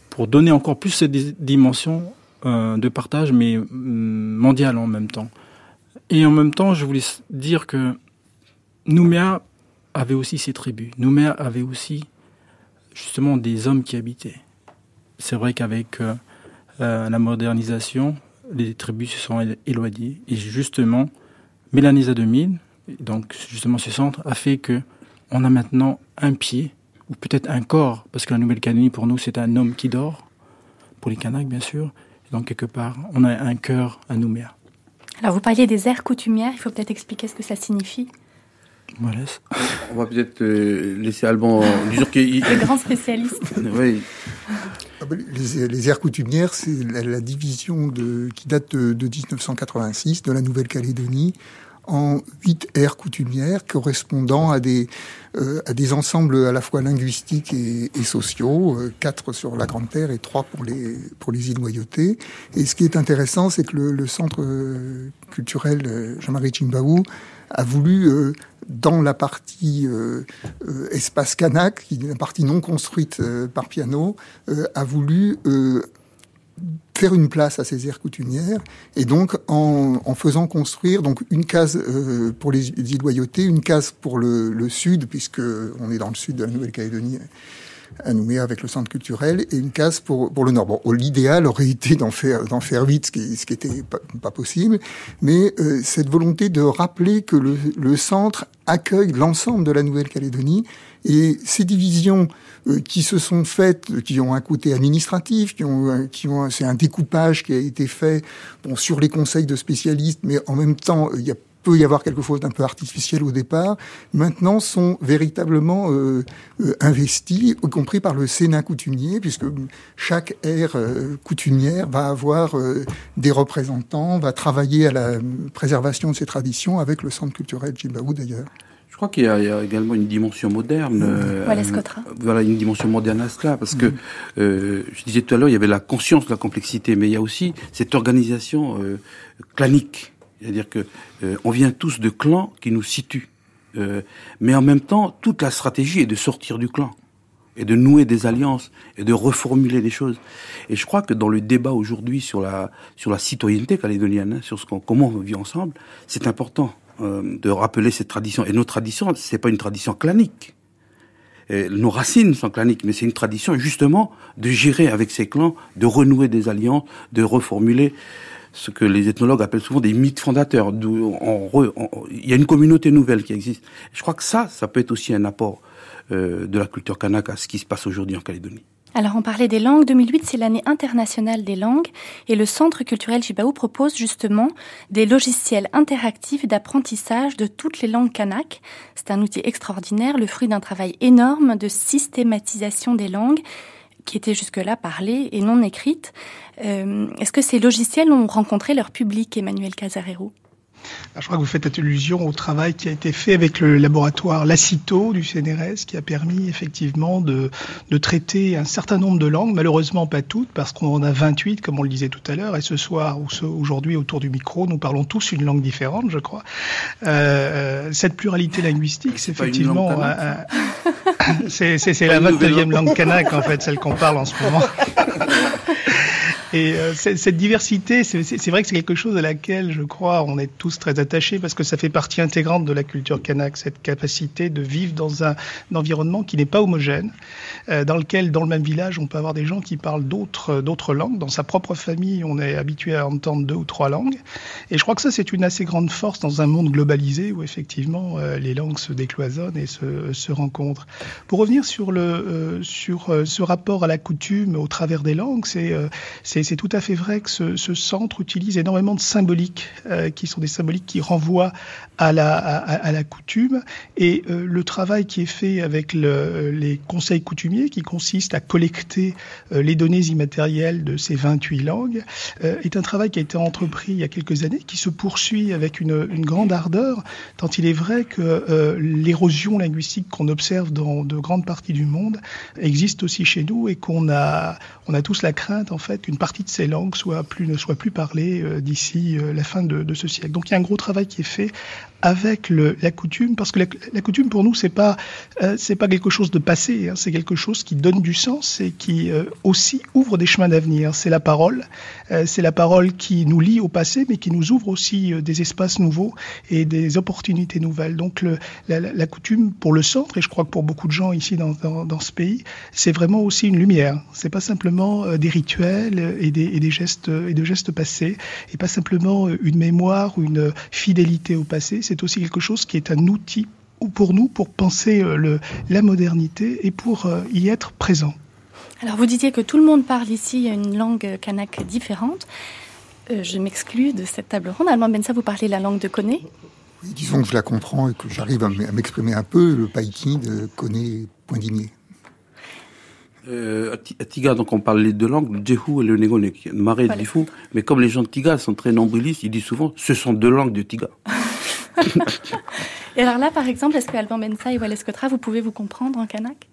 pour donner encore plus cette dimension euh, de partage, mais mm, mondiale en même temps. Et en même temps, je voulais dire que Nouméa avait aussi ses tribus. Nouméa avait aussi justement des hommes qui habitaient. C'est vrai qu'avec euh, euh, la modernisation, les tribus se sont éloignées. Et justement, Mélanisa 2000, donc justement ce centre, a fait que on a maintenant un pied, ou peut-être un corps, parce que la Nouvelle-Calédonie, pour nous, c'est un homme qui dort, pour les Kanaks, bien sûr. Donc, quelque part, on a un cœur à Nouméa. Alors, vous parliez des aires coutumières, il faut peut-être expliquer ce que ça signifie. On va peut-être euh, laisser Alban dire qu'il... Le grand spécialiste. oui. Ah ben, les, les, aires coutumières, c'est la, division de, qui date de, 1986 de la Nouvelle-Calédonie en huit aires coutumières correspondant à des, euh, à des ensembles à la fois linguistiques et, sociaux, euh, quatre sur la Grande Terre et trois pour les, pour les îles Noyautées. Et ce qui est intéressant, c'est que le, centre culturel Jean-Marie Chimbaou a voulu dans la partie euh, euh, espace Kanak, qui est une partie non construite euh, par piano, a voulu faire une place à ces aires coutumières et donc en, en faisant construire donc une case pour les îles Loyauté, une case pour le, le sud puisque on est dans le sud de la Nouvelle-Calédonie à Nouméa avec le centre culturel et une case pour, pour le Nord. Bon, l'idéal aurait été d'en faire, d'en faire vite, ce qui, ce qui était pas, possible, mais euh, cette volonté de rappeler que le, le centre accueille l'ensemble de la Nouvelle-Calédonie et ces divisions euh, qui se sont faites, qui ont un côté administratif, qui ont, qui ont, c'est un découpage qui a été fait bon, sur les conseils de spécialistes, mais en même temps, il y a peut y avoir quelque chose d'un peu artificiel au départ, maintenant sont véritablement euh, euh, investis, y compris par le Sénat coutumier, puisque chaque aire euh, coutumière va avoir des représentants, va travailler à la préservation de ses traditions avec le centre culturel Djibouti d'ailleurs. Je crois qu'il y, a également une dimension moderne. voilà, une dimension moderne à cela, parce que je disais tout à l'heure, il y avait la conscience de la complexité, mais il y a aussi cette organisation clanique c'est-à-dire que euh, on vient tous de clans qui nous situent. Euh, mais en même temps, toute la stratégie est de sortir du clan et de nouer des alliances et de reformuler des choses. Et je crois que dans le débat aujourd'hui sur la sur la citoyenneté calédonienne, hein, sur ce qu'on, comment on vit ensemble, c'est important euh, de rappeler cette tradition. Et nos traditions, c'est pas une tradition clanique. Nos racines sont claniques, mais c'est une tradition justement de gérer avec ces clans, de renouer des alliances, de reformuler ce que les ethnologues appellent souvent des mythes fondateurs. il y a une communauté nouvelle qui existe. Je crois que ça, ça peut être aussi un apport euh, de la culture kanak à ce qui se passe aujourd'hui en Calédonie. Alors on parlait des langues. 2008, c'est l'année internationale des langues et le Centre culturel Jibaou propose justement des logiciels interactifs d'apprentissage de toutes les langues kanak. C'est un outil extraordinaire, le fruit d'un travail énorme de systématisation des langues qui étaient jusque-là parlées et non écrites. Euh, est-ce que ces logiciels ont rencontré leur public, Emmanuel Casarero? Je crois que vous faites allusion au travail qui a été fait avec le laboratoire Lacito du CNRS, qui a permis effectivement de, de, traiter un certain nombre de langues, malheureusement pas toutes, parce qu'on en a 28, comme on le disait tout à l'heure, et ce soir ou aujourd'hui autour du micro, nous parlons tous une langue différente, je crois. Euh, cette pluralité linguistique, c'est effectivement... c'est la 29e langue kanak, en fait, celle qu'on parle en ce moment. Et euh, cette diversité, c'est vrai que c'est quelque chose à laquelle je crois on est tous très attachés parce que ça fait partie intégrante de la culture kanak, cette capacité de vivre dans un, environnement qui n'est pas homogène, euh, dans lequel, dans le même village, on peut avoir des gens qui parlent d'autres d'autres langues. Dans sa propre famille, on est habitué à entendre deux ou trois langues. Et je crois que ça, c'est une assez grande force dans un monde globalisé où effectivement euh, les langues se décloisonnent et se, se rencontrent. Pour revenir sur le sur ce rapport à la coutume au travers des langues, c'est c'est tout à fait vrai que ce, ce, centre utilise énormément de symboliques, euh, qui sont des symboliques qui renvoient à la, coutume. Et euh, le travail qui est fait avec le, les conseils coutumiers, qui consiste à collecter euh, les données immatérielles de ces 28 langues, euh, est un travail qui a été entrepris il y a quelques années, qui se poursuit avec une, une grande ardeur, tant il est vrai que euh, l'érosion linguistique qu'on observe dans de grandes parties du monde existe aussi chez nous et qu'on a, on a tous la crainte en fait qu'une partie de ces langues ne soit plus parlée euh, d'ici euh, la fin de, ce siècle. Donc il y a un gros travail qui est fait avec la coutume, parce que la, coutume pour nous c'est pas euh, pas quelque chose de passé, hein, c'est quelque chose qui donne du sens et qui euh, aussi ouvre des chemins d'avenir. C'est la parole, euh, c'est la parole qui nous lie au passé, mais qui nous ouvre aussi des espaces nouveaux et des opportunités nouvelles. Donc la, coutume pour le centre et je crois que pour beaucoup de gens ici dans, dans, ce pays, c'est vraiment aussi une lumière. C'est pas simplement des rituels et des, gestes et de gestes passés, et pas simplement une mémoire une fidélité au passé. C'est aussi quelque chose qui est un outil pour nous pour penser euh, le, la modernité et pour euh, y être présent. Alors vous disiez que tout le monde parle ici une langue kanak différente. Euh, je m'exclus de cette table ronde. Allemand Bensa, vous parlez la langue de Koné oui, Disons que je la comprends et que j'arrive à m'exprimer un peu. Le païki de Koné Poindimier. Euh, à Tiga, donc on parle les deux langues, le Djehu et le Négonek, Maré voilà. Difou. Mais comme les gens de Tiga sont très nombrilistes, ils disent souvent ce sont deux langues de Tiga. et alors là, par exemple, est-ce que Alban Bensa et Wallace Cotra, vous pouvez vous comprendre en kanak?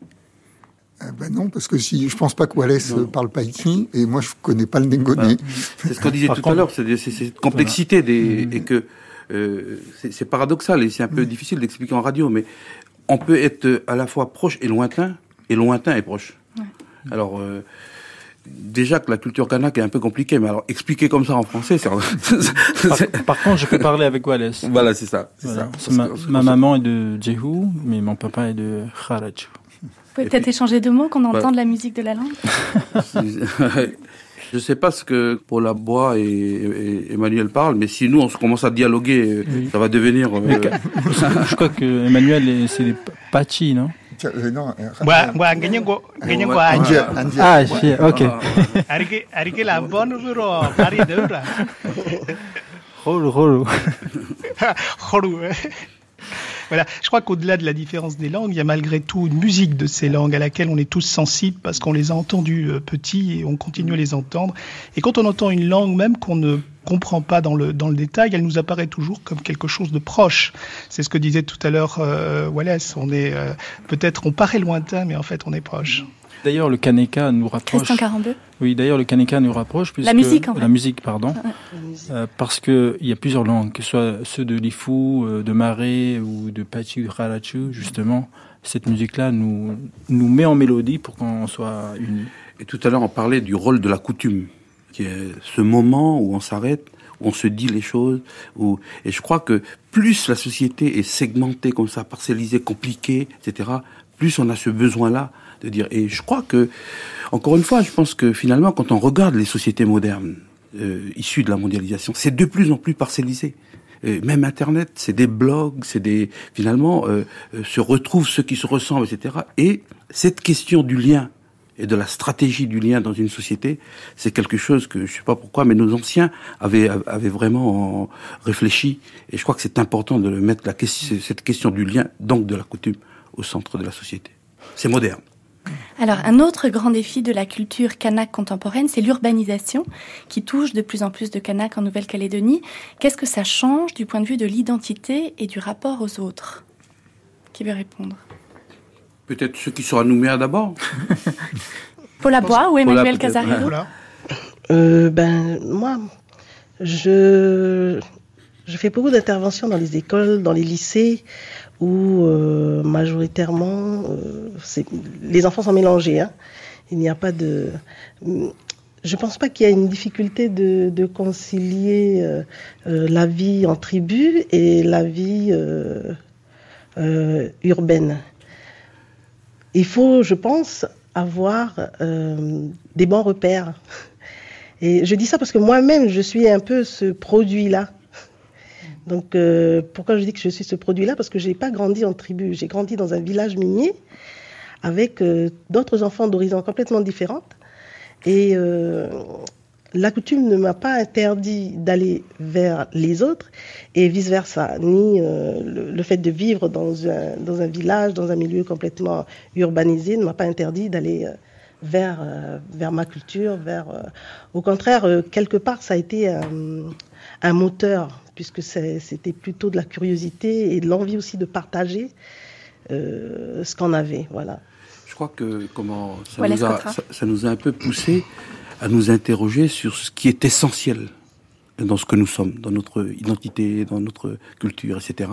Euh, ben non, parce que si je pense pas que Wallace non. parle pas ici, et moi je connais pas le Négoné. C'est ce qu'on disait tout contre... à l'heure, c'est cette complexité voilà. des, mmh. et que euh, c'est paradoxal et c'est un peu mmh. difficile d'expliquer en radio, mais on peut être à la fois proche et lointain, et lointain et proche. Ouais. Alors, euh, déjà que la culture kanak est un peu compliquée, mais alors expliquer comme ça en français, c'est. par, par, contre, je peux parler avec Wallace. Voilà, c'est ça. Voilà. ça. Ma, maman est de Jehu, mais mon papa est de Kharaj. Vous pouvez peut-être échanger deux mots qu'on entende la musique de la langue Je ne sais pas ce que Paul Abois et, et, Emmanuel parlent, mais si nous on commence à dialoguer, oui. ça va devenir. Euh... je crois que Emmanuel, c'est les Pachi, non? Euh, non. Gua gua ganyan go ganyan go anja. Ah, si, ok. Arike arike la bonne bro, pari. Rolo rolo. Rolo. Voilà, je crois qu'au-delà de la différence des langues, il y a malgré tout une musique de ces langues à laquelle on est tous sensibles parce qu'on les a entendues euh, petits et on continue à les entendre. Et quand on entend une langue même qu'on ne comprend pas dans le, dans le détail, elle nous apparaît toujours comme quelque chose de proche. C'est ce que disait tout à l'heure euh, Wallace. On est euh, peut-être, on paraît lointain, mais en fait, on est proche. D'ailleurs, le Kaneka nous rapproche. Christian 42. Oui, d'ailleurs, le Kaneka nous rapproche. Puisque, la musique, en fait. La musique, pardon. Ouais. Euh, parce qu'il y a plusieurs langues, que ce soit ceux de Lifu, euh, de Maré ou de Pachi Harachu, justement. Cette musique-là nous, nous met en mélodie pour qu'on soit unis. Et tout à l'heure, on parlait du rôle de la coutume, qui est ce moment où on s'arrête, où on se dit les choses. Où... Et je crois que plus la société est segmentée comme ça, parcellisée, compliquée, etc., plus on a ce besoin-là Et je crois que, encore une fois, je pense que finalement, quand on regarde les sociétés modernes euh, issues de la mondialisation, c'est de plus en plus parcellisé. Et même Internet, c'est des blogs, c'est des finalement euh, euh, se retrouvent ceux qui se ressemblent, etc. Et cette question du lien et de la stratégie du lien dans une société, c'est quelque chose que je sais pas pourquoi, mais nos anciens avaient, avaient vraiment réfléchi. Et je crois que c'est important de mettre la question, cette question du lien, donc de la coutume, au centre de la société. C'est moderne. Alors, un autre grand défi de la culture kanak contemporaine, c'est l'urbanisation qui touche de plus en plus de kanak en Nouvelle-Calédonie. Qu'est-ce que ça change du point de vue de l'identité et du rapport aux autres? Qui veut répondre? Peut-être ceux qui sont à Nouméa d'abord. Paul Abois ou Emmanuel Casarero euh, Ben, moi, je, je fais beaucoup d'interventions dans les écoles, dans les lycées, où euh, majoritairement euh, les enfants sont mélangés. Hein. Il n'y a pas de. Je pense pas qu'il y a une difficulté de, concilier euh, la vie en tribu et la vie urbaine. Il faut, je pense, avoir des bons repères. Et je dis ça parce que moi-même, je suis un peu ce produit-là. Donc, euh, pourquoi je dis que je suis ce produit-là? Parce que je n'ai pas grandi en tribu. J'ai grandi dans un village minier avec euh, d'autres enfants d'horizons complètement différentes. Et euh, la coutume ne m'a pas interdit d'aller vers les autres et vice-versa, ni euh, le, fait de vivre dans un, village, dans un milieu complètement urbanisé ne m'a pas interdit d'aller euh, vers, vers ma culture, vers... au contraire, quelque part, ça a été un moteur, puisque c'était plutôt de la curiosité et de l'envie aussi de partager ce qu'on avait, voilà. Je crois que comment ça, nous a, ça nous a un peu poussé à nous interroger sur ce qui est essentiel dans ce que nous sommes, dans notre identité, dans notre culture, etc.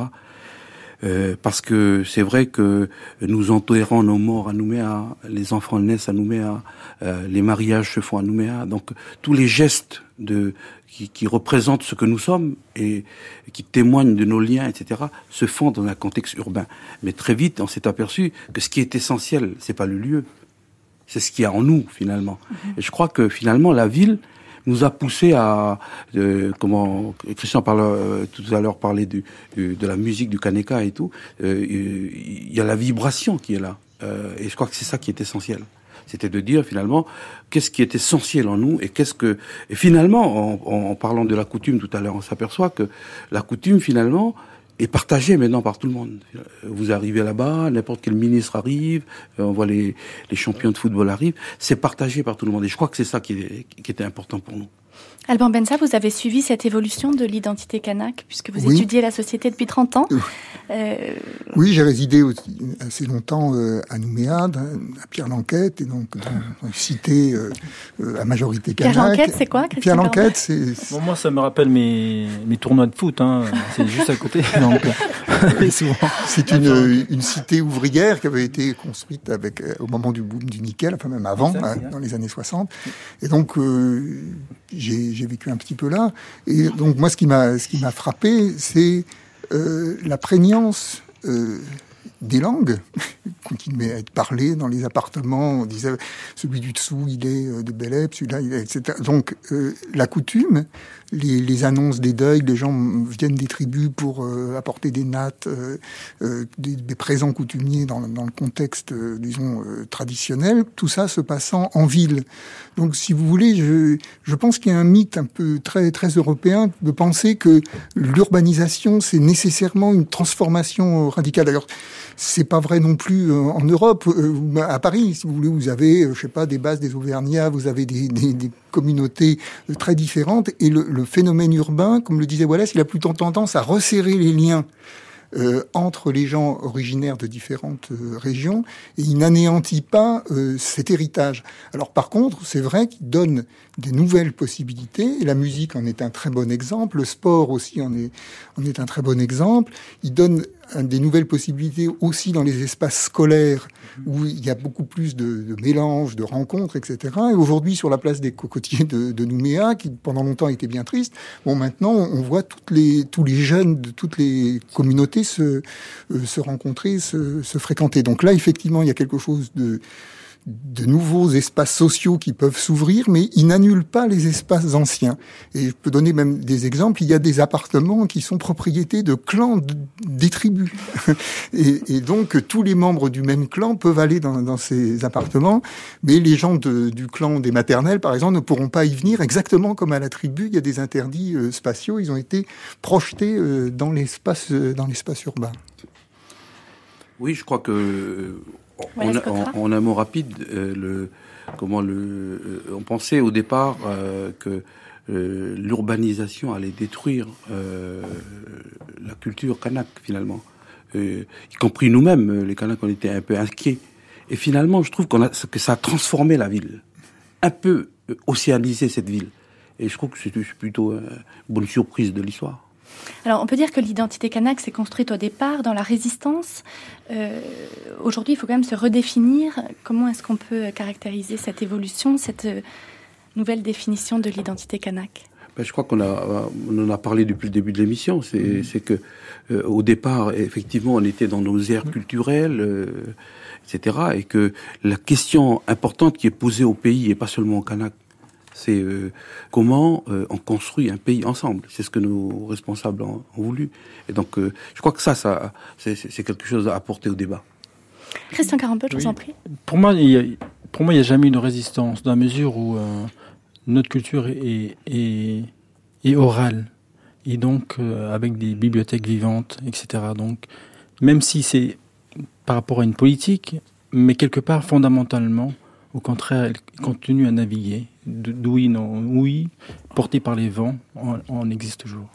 Euh, parce que c'est vrai que nous enterrons nos morts à Nouméa, les enfants naissent à Nouméa, euh, les mariages se font à Nouméa, donc tous les gestes de qui, qui, représentent ce que nous sommes et qui témoignent de nos liens, etc., se font dans un contexte urbain. Mais très vite, on s'est aperçu que ce qui est essentiel, c'est pas le lieu, c'est ce qu'il y a en nous finalement. Mhm. Et je crois que finalement la ville nous a poussé à euh, comment Christian parle euh, tout à l'heure parlait du, de la musique du Kaneka et tout. Euh, il y a la vibration qui est là. et je crois que c'est ça qui est essentiel. C'était de dire finalement qu'est-ce qui est essentiel en nous et qu'est-ce que et finalement en, en, parlant de la coutume tout à l'heure on s'aperçoit que la coutume finalement est partagé maintenant par tout le monde. Vous arrivez là-bas, n'importe quel ministre arrive, euh, on voit les, champions de football arrivent, c'est partagé par tout le monde. Et je crois que c'est ça qui était important pour nous. Alban Bensa, vous avez suivi cette évolution de l'identité kanak, puisque vous étudiez la société depuis 30 ans. Euh... Oui, j'ai résidé assez longtemps euh, à Nouméa, à Pierre Lanquette, et donc dans une cité euh, à majorité kanak. Pierre Lanquette, c'est quoi Pierre Lanquette, c'est... Bon, moi, ça me rappelle mes, mes tournois de foot, hein. c'est juste à côté. donc, c'est une, une, cité ouvrière qui avait été construite avec, euh, au moment du boom du nickel, enfin même avant, hein, dans les années 60. Et donc, j'ai j'ai vécu un petit peu là. Et donc moi, ce qui m'a ce qui m'a frappé, c'est euh, la prégnance euh, des langues continuait à être parlé dans les appartements. On disait celui du dessous, il est euh, de Bélep, celui-là, etc. Donc la coutume, les, les, annonces des deuils, les gens viennent des tribus pour euh, apporter des nattes, des, des, présents coutumiers dans, dans le contexte, disons, traditionnel. Tout ça se passant en ville. Donc, si vous voulez, je, je pense qu'il y a un mythe un peu très très européen de penser que l'urbanisation c'est nécessairement une transformation radicale. D'ailleurs, c'est pas vrai non plus euh, en Europe. Euh, à Paris, si vous voulez, vous avez, euh, je sais pas, des bases des Auvergnats, vous avez des, des, des communautés très différentes. Et le, le, phénomène urbain, comme le disait Wallace, il a plutôt tendance à resserrer les liens. Euh, entre les gens originaires de différentes euh, régions et il n'anéantit pas euh, cet héritage. Alors par contre, c'est vrai qu'il donne des nouvelles possibilités et la musique en est un très bon exemple, le sport aussi en est, en est un très bon exemple. Il donne des nouvelles possibilités aussi dans les espaces scolaires où il y a beaucoup plus de, de mélanges, de rencontres, etc. Et aujourd'hui, sur la place des cocotiers de, de, Nouméa, qui pendant longtemps était bien triste, bon, maintenant, on voit toutes les, tous les jeunes de toutes les communautés se, euh, se rencontrer, se, se fréquenter. Donc là, effectivement, il y a quelque chose de de nouveaux espaces sociaux qui peuvent s'ouvrir, mais ils n'annulent pas les espaces anciens. Et je peux donner même des exemples. Il y a des appartements qui sont propriétés de clans des tribus. et, donc, tous les membres du même clan peuvent aller dans, ces appartements, mais les gens de, du clan des maternelles, par exemple, ne pourront pas y venir exactement comme à la tribu. Il y a des interdits euh, spatiaux. Ils ont été projetés euh, dans l'espace, euh, dans l'espace urbain. Oui, je crois que en, un mot rapide, euh, le, comment le, euh, on pensait au départ euh, que l'urbanisation allait détruire la culture kanak finalement, y compris nous-mêmes, les Kanaks, on était un peu inquiets. Et finalement, je trouve qu'on a, que ça a transformé la ville, un peu océanisé cette ville. Et je trouve que c'est plutôt une bonne surprise de l'histoire. Alors, on peut dire que l'identité kanak s'est construite au départ dans la résistance. Euh, Aujourd'hui, il faut quand même se redéfinir. Comment est-ce qu'on peut caractériser cette évolution, cette euh, nouvelle définition de l'identité kanak? Ben, je crois qu'on a, on en a parlé depuis le début de l'émission. C'est, mm. que euh, au départ, effectivement, on était dans nos aires culturelles, euh, etc., et que la question importante qui est posée au pays et pas seulement au Kanak, c'est euh, comment euh, on construit un pays ensemble. C'est ce que nos responsables ont, voulu. Et donc, euh, je crois que ça, ça c'est quelque chose à apporter au débat. Christian Carambeau, je vous en prie. Pour moi, il y a, pour moi, il n'y a jamais eu de résistance, dans la mesure où notre culture est, est, est orale et donc euh, avec des bibliothèques vivantes, etc. Donc, même si c'est par rapport à une politique, mais quelque part fondamentalement, au contraire, elle continue à naviguer. D'ouïe non portée par les vents, on, existe toujours.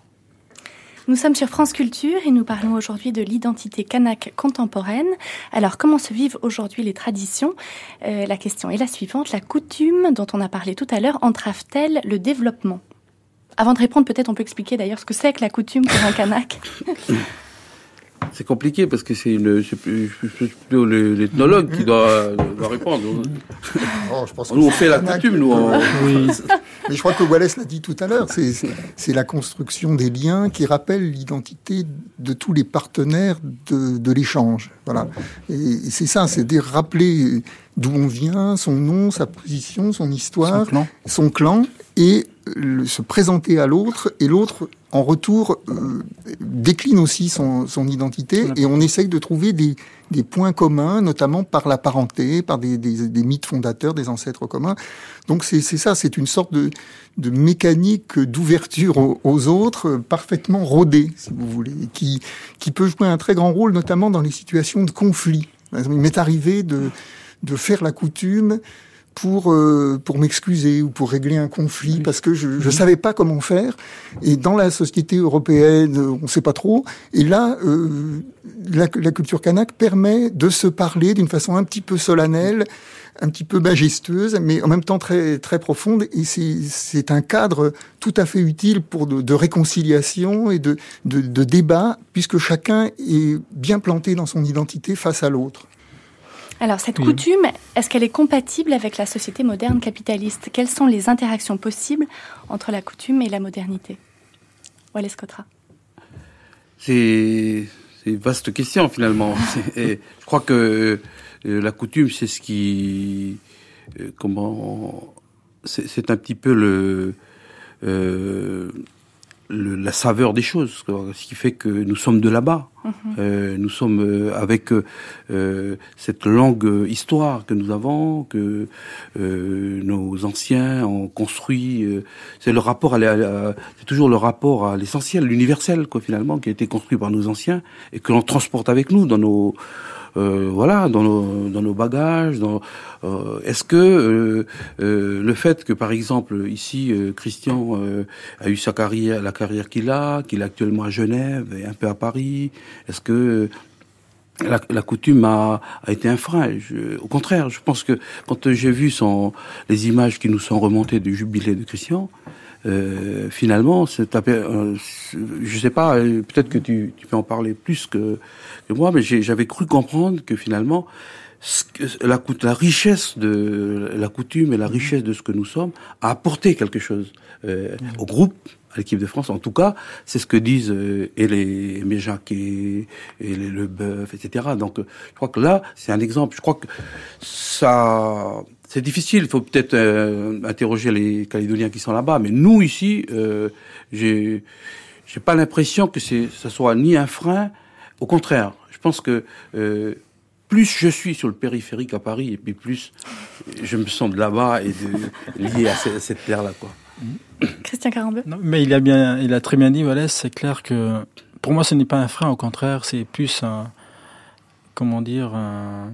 Nous sommes sur France Culture et nous parlons aujourd'hui de l'identité kanak contemporaine. Alors, comment se vivent aujourd'hui les traditions? Euh, La question est la suivante. La coutume dont on a parlé tout à l'heure entrave-t-elle le développement? Avant de répondre, peut-être on peut expliquer d'ailleurs ce que c'est que la coutume pour un kanak? C'est compliqué parce que c'est plutôt l'ethnologue qui doit, répondre. Je pense nous, on fait la coutume, nous. Oui. Mais je crois que Wallace l'a dit tout à l'heure, c'est la construction des liens qui rappellent l'identité de tous les partenaires de, de l'échange. Voilà. Et, c'est ça, c'est de rappeler d'où on vient, son nom, sa position, son histoire, son clan, et se présenter à l'autre, et l'autre, en retour, euh, décline aussi son, son identité, et on essaye de trouver des, des, points communs, notamment par la parenté, par des, des, des mythes fondateurs, des ancêtres communs. Donc c'est ça, c'est une sorte de, de mécanique d'ouverture aux, autres, parfaitement rodée, si vous voulez, qui, qui peut jouer un très grand rôle, notamment dans les situations de conflit. Il m'est arrivé de, de faire la coutume pour euh, pour m'excuser ou pour régler un conflit parce que je je savais pas comment faire. Et dans la société européenne on sait pas trop. Et là euh, la, la, culture kanak permet de se parler d'une façon un petit peu solennelle un petit peu majestueuse mais en même temps très très profonde. Et c'est c'est un cadre tout à fait utile pour de, de réconciliation et de, de de débat puisque chacun est bien planté dans son identité face à l'autre alors, cette coutume, est-ce qu'elle est compatible avec la société moderne capitaliste? Quelles sont les interactions possibles entre la coutume et la modernité? Wallace Cotra. C'est une vaste question, finalement. je crois que euh, la coutume, c'est ce qui. Euh, comment. C'est un petit peu le. Euh, la saveur des choses, ce qui fait que nous sommes de là-bas. Mhm. Euh, nous sommes euh, avec euh, cette longue histoire que nous avons, que nos anciens ont construit. c'est le rapport, à, c'est toujours le rapport à l'essentiel, l'universel, quoi, finalement, qui a été construit par nos anciens et que l'on transporte avec nous dans nos euh, voilà, dans nos, dans nos bagages. Euh, Est-ce que euh, le fait que, par exemple, ici, Christian a eu sa carrière, la carrière qu'il a, qu'il est actuellement à Genève et un peu à Paris, est-ce que la, coutume a, a, été un frein? au contraire, je pense que quand j'ai vu les images qui nous sont remontées du jubilé de Christian, euh, finalement, c'est euh, je sais pas, euh, peut-être que tu, tu, peux en parler plus que, que moi, mais j'avais cru comprendre que finalement, ce que, la, la richesse de la coutume et la richesse de ce que nous sommes a apporté quelque chose euh, mmh. au groupe, à l'équipe de France. En tout cas, c'est ce que disent euh, et les Aimé et, et les Leboeuf, etc. Donc, je crois que là, c'est un exemple. Je crois que ça c'est difficile. Il faut peut-être euh, interroger les Calédoniens qui sont là-bas. Mais nous ici, euh, j'ai j'ai pas l'impression que c'est ça soit ni un frein. Au contraire, je pense que euh, plus je suis sur le périphérique à Paris, et puis plus je me sens de là-bas et de, lié à cette, cette terre-là, quoi. Christian Carambeu. mais il a bien, il a très bien dit, Wallace. C'est clair que pour moi, ce n'est pas un frein. Au contraire, c'est plus un, comment dire, un,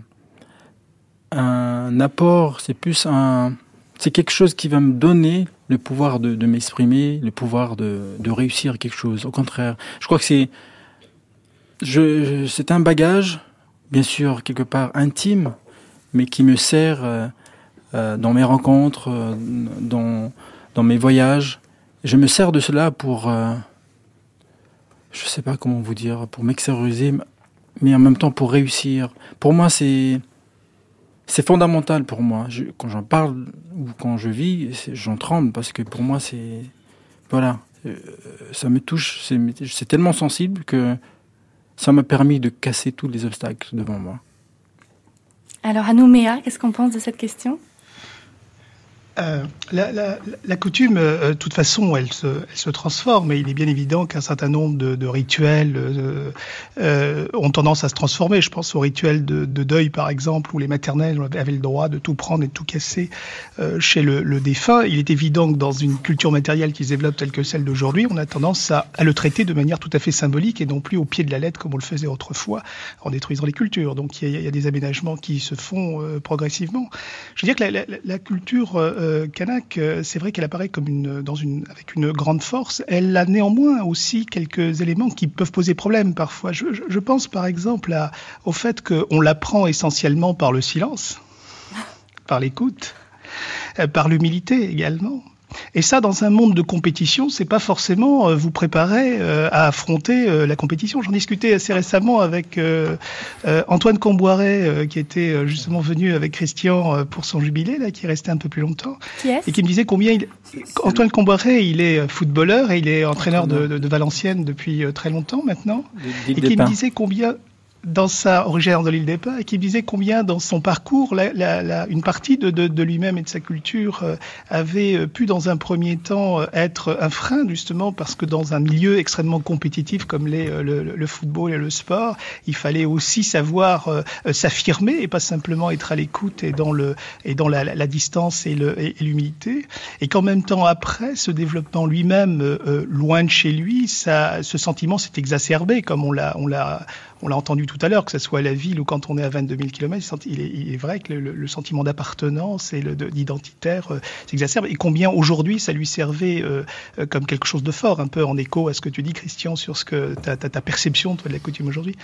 un apport, c'est plus un, c'est quelque chose qui va me donner le pouvoir de, de m'exprimer, le pouvoir de, de, réussir quelque chose. Au contraire, je crois que c'est, je, c'est un bagage, bien sûr quelque part intime, mais qui me sert euh, euh dans mes rencontres, euh, dans, dans mes voyages. Je me sers de cela pour, euh, je sais pas comment vous dire, pour m'extérioriser, mais en même temps pour réussir. Pour moi, c'est c'est fondamental pour moi. quand j'en parle ou quand je vis, j'en tremble parce que pour moi, c'est. Voilà. Euh, ça me touche. C'est tellement sensible que ça m'a permis de casser tous les obstacles devant moi. Alors, à qu'est-ce qu'on pense de cette question? Euh, la, la, la, coutume, euh, de toute façon, elle se, elle se transforme et il est bien évident qu'un certain nombre de, de rituels euh, euh, ont tendance à se transformer. Je pense au rituel de, de, deuil, par exemple, où les maternelles avaient le droit de tout prendre et de tout casser euh, chez le, le, défunt. Il est évident que dans une culture matérielle qui se développe telle que celle d'aujourd'hui, on a tendance à, à, le traiter de manière tout à fait symbolique et non plus au pied de la lettre comme on le faisait autrefois en détruisant les cultures. Donc il y y a des aménagements qui se font progressivement. Je veux dire que la, la culture euh, c'est vrai qu'elle apparaît comme une, dans une, avec une grande force. Elle a néanmoins aussi quelques éléments qui peuvent poser problème parfois. Je, pense par exemple au fait qu'on l'apprend essentiellement par le silence, par l'écoute, euh, par l'humilité également. Et ça, dans un monde de compétition, c'est pas forcément euh, vous préparer euh, à affronter euh, la compétition. J'en discutais assez récemment avec euh, euh, Antoine Comboiret, euh, qui était justement venu avec Christian pour son jubilé, là, qui est resté un peu plus longtemps, qui et qui me disait combien il... Antoine Comboiret, il est footballeur et il est entraîneur de, de, de Valenciennes depuis très longtemps maintenant, et qui me disait combien dans sa originaire de l'île des Pins et qui disait combien dans son parcours la, la, la, une partie de, de, de lui-même et de sa culture euh, avait pu dans un premier temps être un frein justement parce que dans un milieu extrêmement compétitif comme les, le, le, football et le sport il fallait aussi savoir euh, s'affirmer et pas simplement être à l'écoute et dans le et dans la, la distance et l'humilité et, et qu'en même temps après ce développement lui-même euh, loin de chez lui ça ce sentiment s'est exacerbé comme on l'a on l'a on l'a entendu tout à l'heure, que ce soit à la ville ou quand on est à 22 000 km, il est, il est vrai que le, le sentiment d'appartenance et d'identitaire euh, s'exacerbe. Et combien aujourd'hui ça lui servait euh, comme quelque chose de fort, un peu en écho à ce que tu dis, Christian, sur ce que ta, ta, ta perception toi, de la coutume aujourd'hui.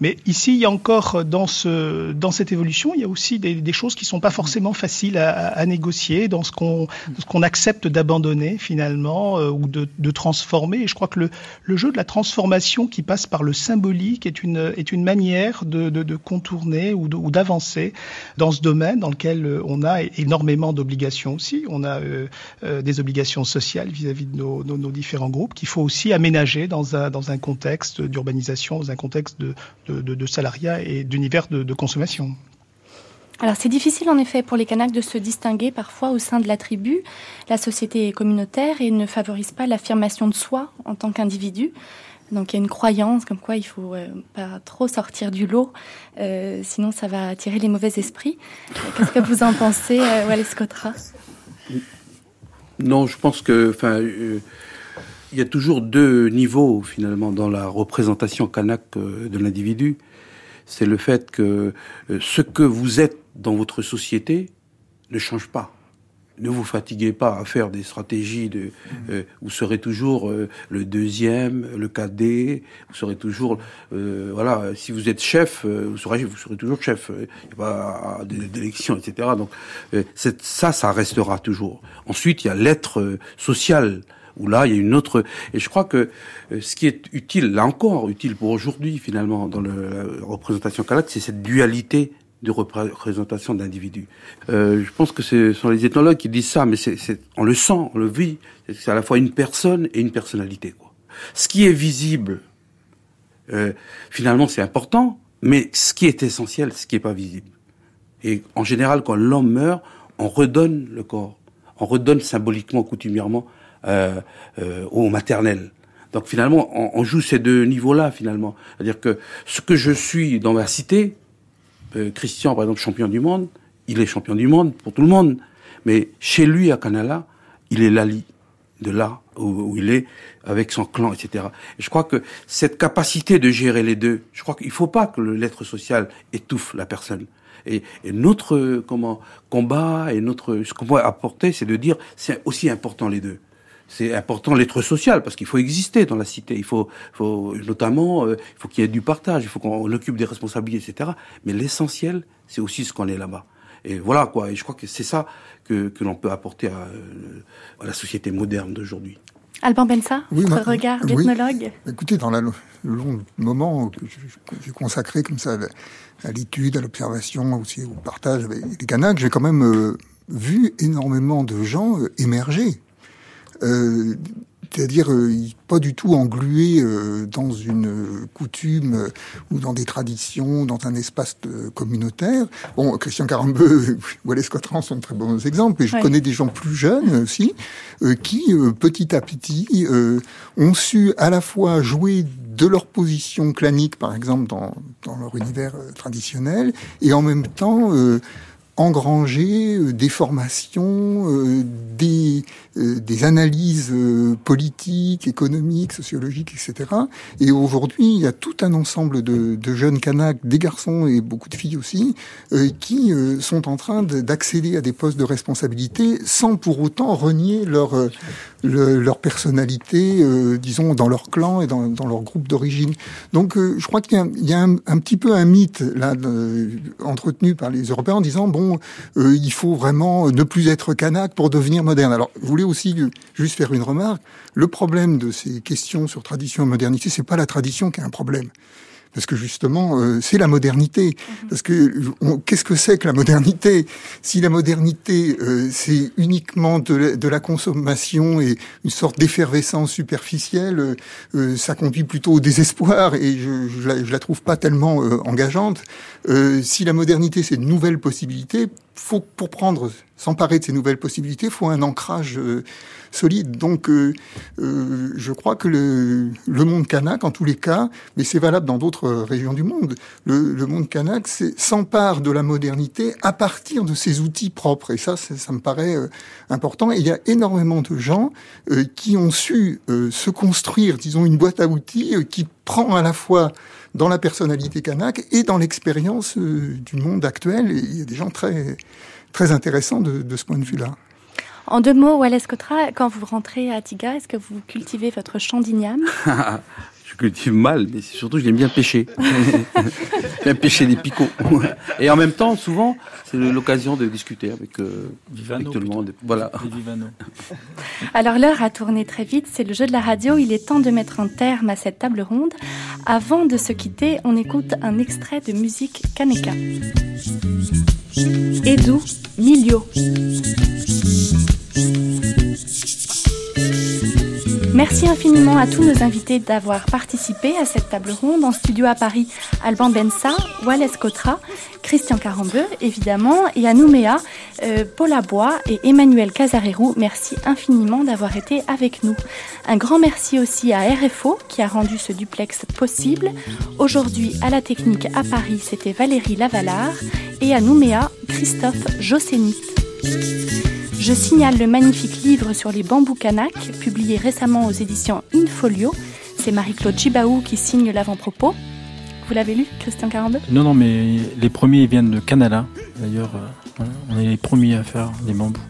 Mais ici, il y a encore dans, ce, dans cette évolution, il y a aussi des, des choses qui sont pas forcément faciles à, à négocier, dans ce qu'on qu accepte d'abandonner finalement euh, ou de, de transformer. Et je crois que le, le jeu de la transformation qui passe par le symbolique est une est une manière de, contourner ou d'avancer dans ce domaine dans lequel euh, on a énormément d'obligations aussi. On a euh, euh, des obligations sociales vis-à-vis -vis de nos, différents groupes qu'il faut aussi aménager dans un, dans un contexte d'urbanisation, dans un contexte de, de, salariat et d'univers de consommation. Alors c'est difficile en effet pour les Kanaks de se distinguer parfois au sein de la tribu. La société est communautaire et ne favorise pas l'affirmation de soi en tant qu'individu. Donc il y a une croyance comme quoi il faut euh, pas trop sortir du lot, euh, sinon ça va attirer les mauvais esprits. Qu'est-ce que vous en pensez, euh, Wallace Non, je pense que, enfin, euh, il y a toujours deux niveaux finalement dans la représentation kanak de l'individu. C'est le fait que ce que vous êtes dans votre société ne change pas ne vous fatiguez pas à faire des stratégies de euh, vous serez toujours euh, le deuxième le cadet vous serez toujours euh, voilà si vous êtes chef euh, vous serez vous serez toujours chef il n'y a pas d'élection etc donc euh, ça ça restera toujours. Ensuite il y a l'être social où là il y a une autre et je crois que euh, ce qui est utile là encore utile pour aujourd'hui finalement dans le, la représentation calac c'est cette dualité de représentation d'individus. Euh, je pense que ce sont les ethnologues qui disent ça, mais c'est, on le sent, on le vit. C'est à la fois une personne et une personnalité. Quoi. Ce qui est visible, euh, finalement, c'est important, mais ce qui est essentiel, ce qui n'est pas visible. Et en général, quand l'homme meurt, on redonne le corps, on redonne symboliquement, coutumièrement, euh, euh, au maternel. Donc finalement, on, on joue ces deux niveaux-là, finalement. C'est-à-dire que ce que je suis dans ma cité, euh, Christian, par exemple, champion du monde, il est champion du monde pour tout le monde. Mais chez lui, à Canala, il est l'ali de là où, il est avec son clan, etc. Et je crois que cette capacité de gérer les deux, je crois qu'il ne faut pas que l'être social étouffe la personne. Et, notre combat et notre ce qu'on peut apporter, c'est de dire c'est aussi important les deux c'est important l'être social parce qu'il faut exister dans la cité. Il faut, faut notamment, euh, il faut qu'il y ait du partage, il faut qu'on occupe des responsabilités, etc. Mais l'essentiel, c'est aussi ce qu'on est là-bas. Et voilà quoi. Et je crois que c'est ça que, que l'on peut apporter à, à la société moderne d'aujourd'hui. Alban Bensa, oui, votre ma, regard d'ethnologue oui. Écoutez, dans la, le long moment que j'ai consacré comme ça à l'étude, à l'observation, aussi au partage avec les Kanaks, j'ai quand même euh, vu énormément de gens euh, émerger euh, c'est-à-dire pas du tout englué dans une coutume ou dans des traditions, dans un espace communautaire. Bon, Christian Carambeu, Wallace Cotran sont de très bons exemples, et je connais des gens plus jeunes aussi, qui petit à petit ont su à la fois jouer de leur position clanique, par exemple, dans, dans leur univers traditionnel, et en même temps engranger euh, des formations, euh, des, euh, des analyses politiques, économiques, sociologiques, etc. Et aujourd'hui, il y a tout un ensemble de, de, jeunes Kanaks, des garçons et beaucoup de filles aussi, qui sont en train d'accéder à des postes de responsabilité sans pour autant renier leur leur personnalité, disons, dans leur clan et dans, dans leur groupe d'origine. Donc, je crois qu'il y, y a, un, petit peu un mythe là entretenu par les Européens en disant bon euh, il faut vraiment ne plus être kanak pour devenir moderne. Alors, je voulais aussi juste faire une remarque. Le problème de ces questions sur tradition et modernité, c'est pas la tradition qui a un problème parce que justement, euh, c'est la modernité. Mhm. Parce que qu'est-ce que c'est que la modernité? Si la modernité, euh, c'est uniquement de la, consommation et une sorte d'effervescence superficielle, euh, ça conduit plutôt au désespoir et je, je, la, je la trouve pas tellement engageante. si la modernité, c'est de nouvelles possibilités, faut pour prendre, s'emparer de ces nouvelles possibilités, faut un ancrage solide. Donc, euh, euh, je crois que le, le, monde kanak, en tous les cas, mais c'est valable dans d'autres régions du monde, le, le monde kanak s'empare de la modernité à partir de ses outils propres. Et ça, ça me paraît euh, important. Et il y a énormément de gens euh, qui ont su euh, se construire, disons, une boîte à outils qui prend à la fois dans la personnalité kanak et dans l'expérience du monde actuel. Et il y a des gens très très intéressants de, de ce point de vue-là. En deux mots, Wallace Cotra, quand vous rentrez à Tiga, est-ce que vous cultivez votre champ d'igname Je cultive mal, mais surtout j'aime bien pêcher. bien pêcher des picots. Et en même temps, souvent, c'est l'occasion de discuter avec, euh, avec tout le monde. Voilà. Alors l'heure a tourné très vite, c'est le jeu de la radio. Il est temps de mettre un terme à cette table ronde. Avant de se quitter, on écoute un extrait de musique Kaneka. Edu Milio. Merci infiniment à tous nos invités d'avoir participé à cette table ronde en studio à Paris. Alban Bensa, Wallace Cotra, Christian Carambeu, évidemment, et à Nouméa, euh, Paul Abois et Emmanuel Casarerou. Merci infiniment d'avoir été avec nous. Un grand merci aussi à RFO qui a rendu ce duplex possible. Aujourd'hui, à la technique à Paris, c'était Valérie Lavalard et à Nouméa, Christophe Jossénit. Je signale le magnifique livre sur les bambous kanak, publié récemment aux éditions Infolio. C'est Marie-Claude Chibaou qui signe l'avant-propos. Vous l'avez lu, Christian Carambeu? Non, non, mais les premiers viennent de Canada. D'ailleurs, euh, on est les premiers à faire des bambous.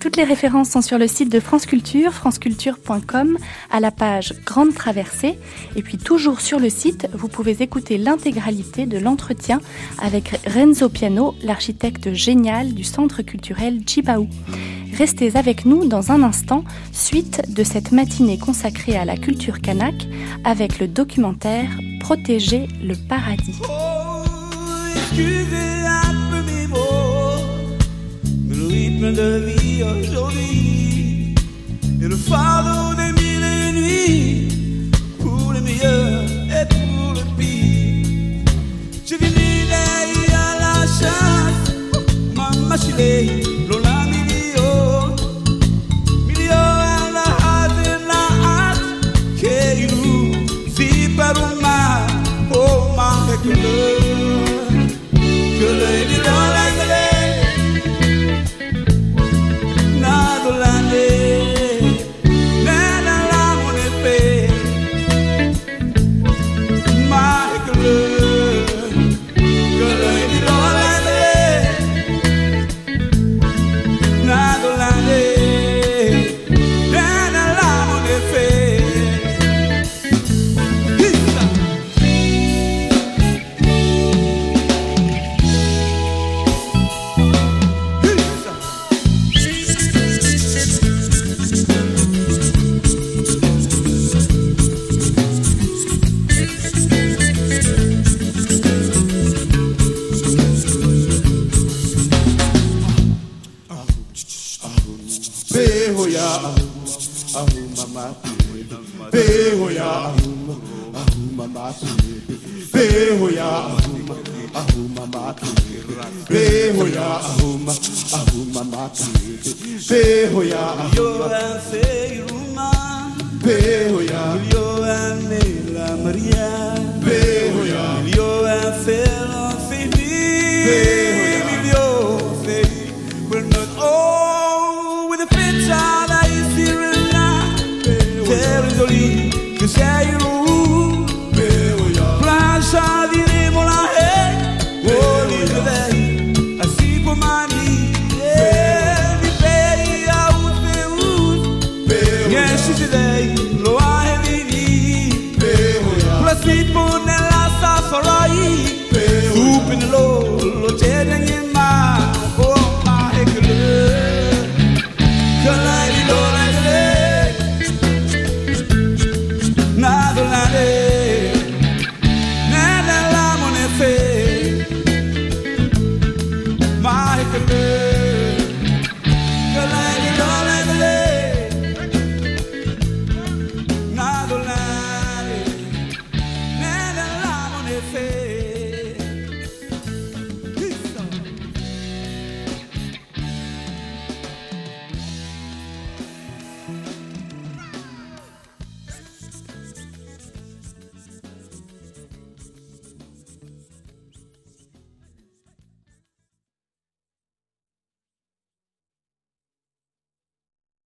Toutes les références sont sur le site de France Culture, franceculture.com, à la page Grande Traversée. Et puis toujours sur le site, vous pouvez écouter l'intégralité de l'entretien avec Renzo Piano, l'architecte génial du centre culturel Chibaou. Restez avec nous dans un instant, suite de cette matinée consacrée à la culture kanak, avec le documentaire Protéger le paradis. Rythme de vie aujourd'hui et le fardeau des mille et nuits pour le meilleur et pour le pire. Je vis l'idée à la chasse, ma machine, à la hâte et la hâte, mar, oh ma matete Beho ya ahuma ahuma matete Beho ya ahuma. Feiruma. Beho ya. Yo anela Maria. Beho ya. Yo afelo fimi. Beho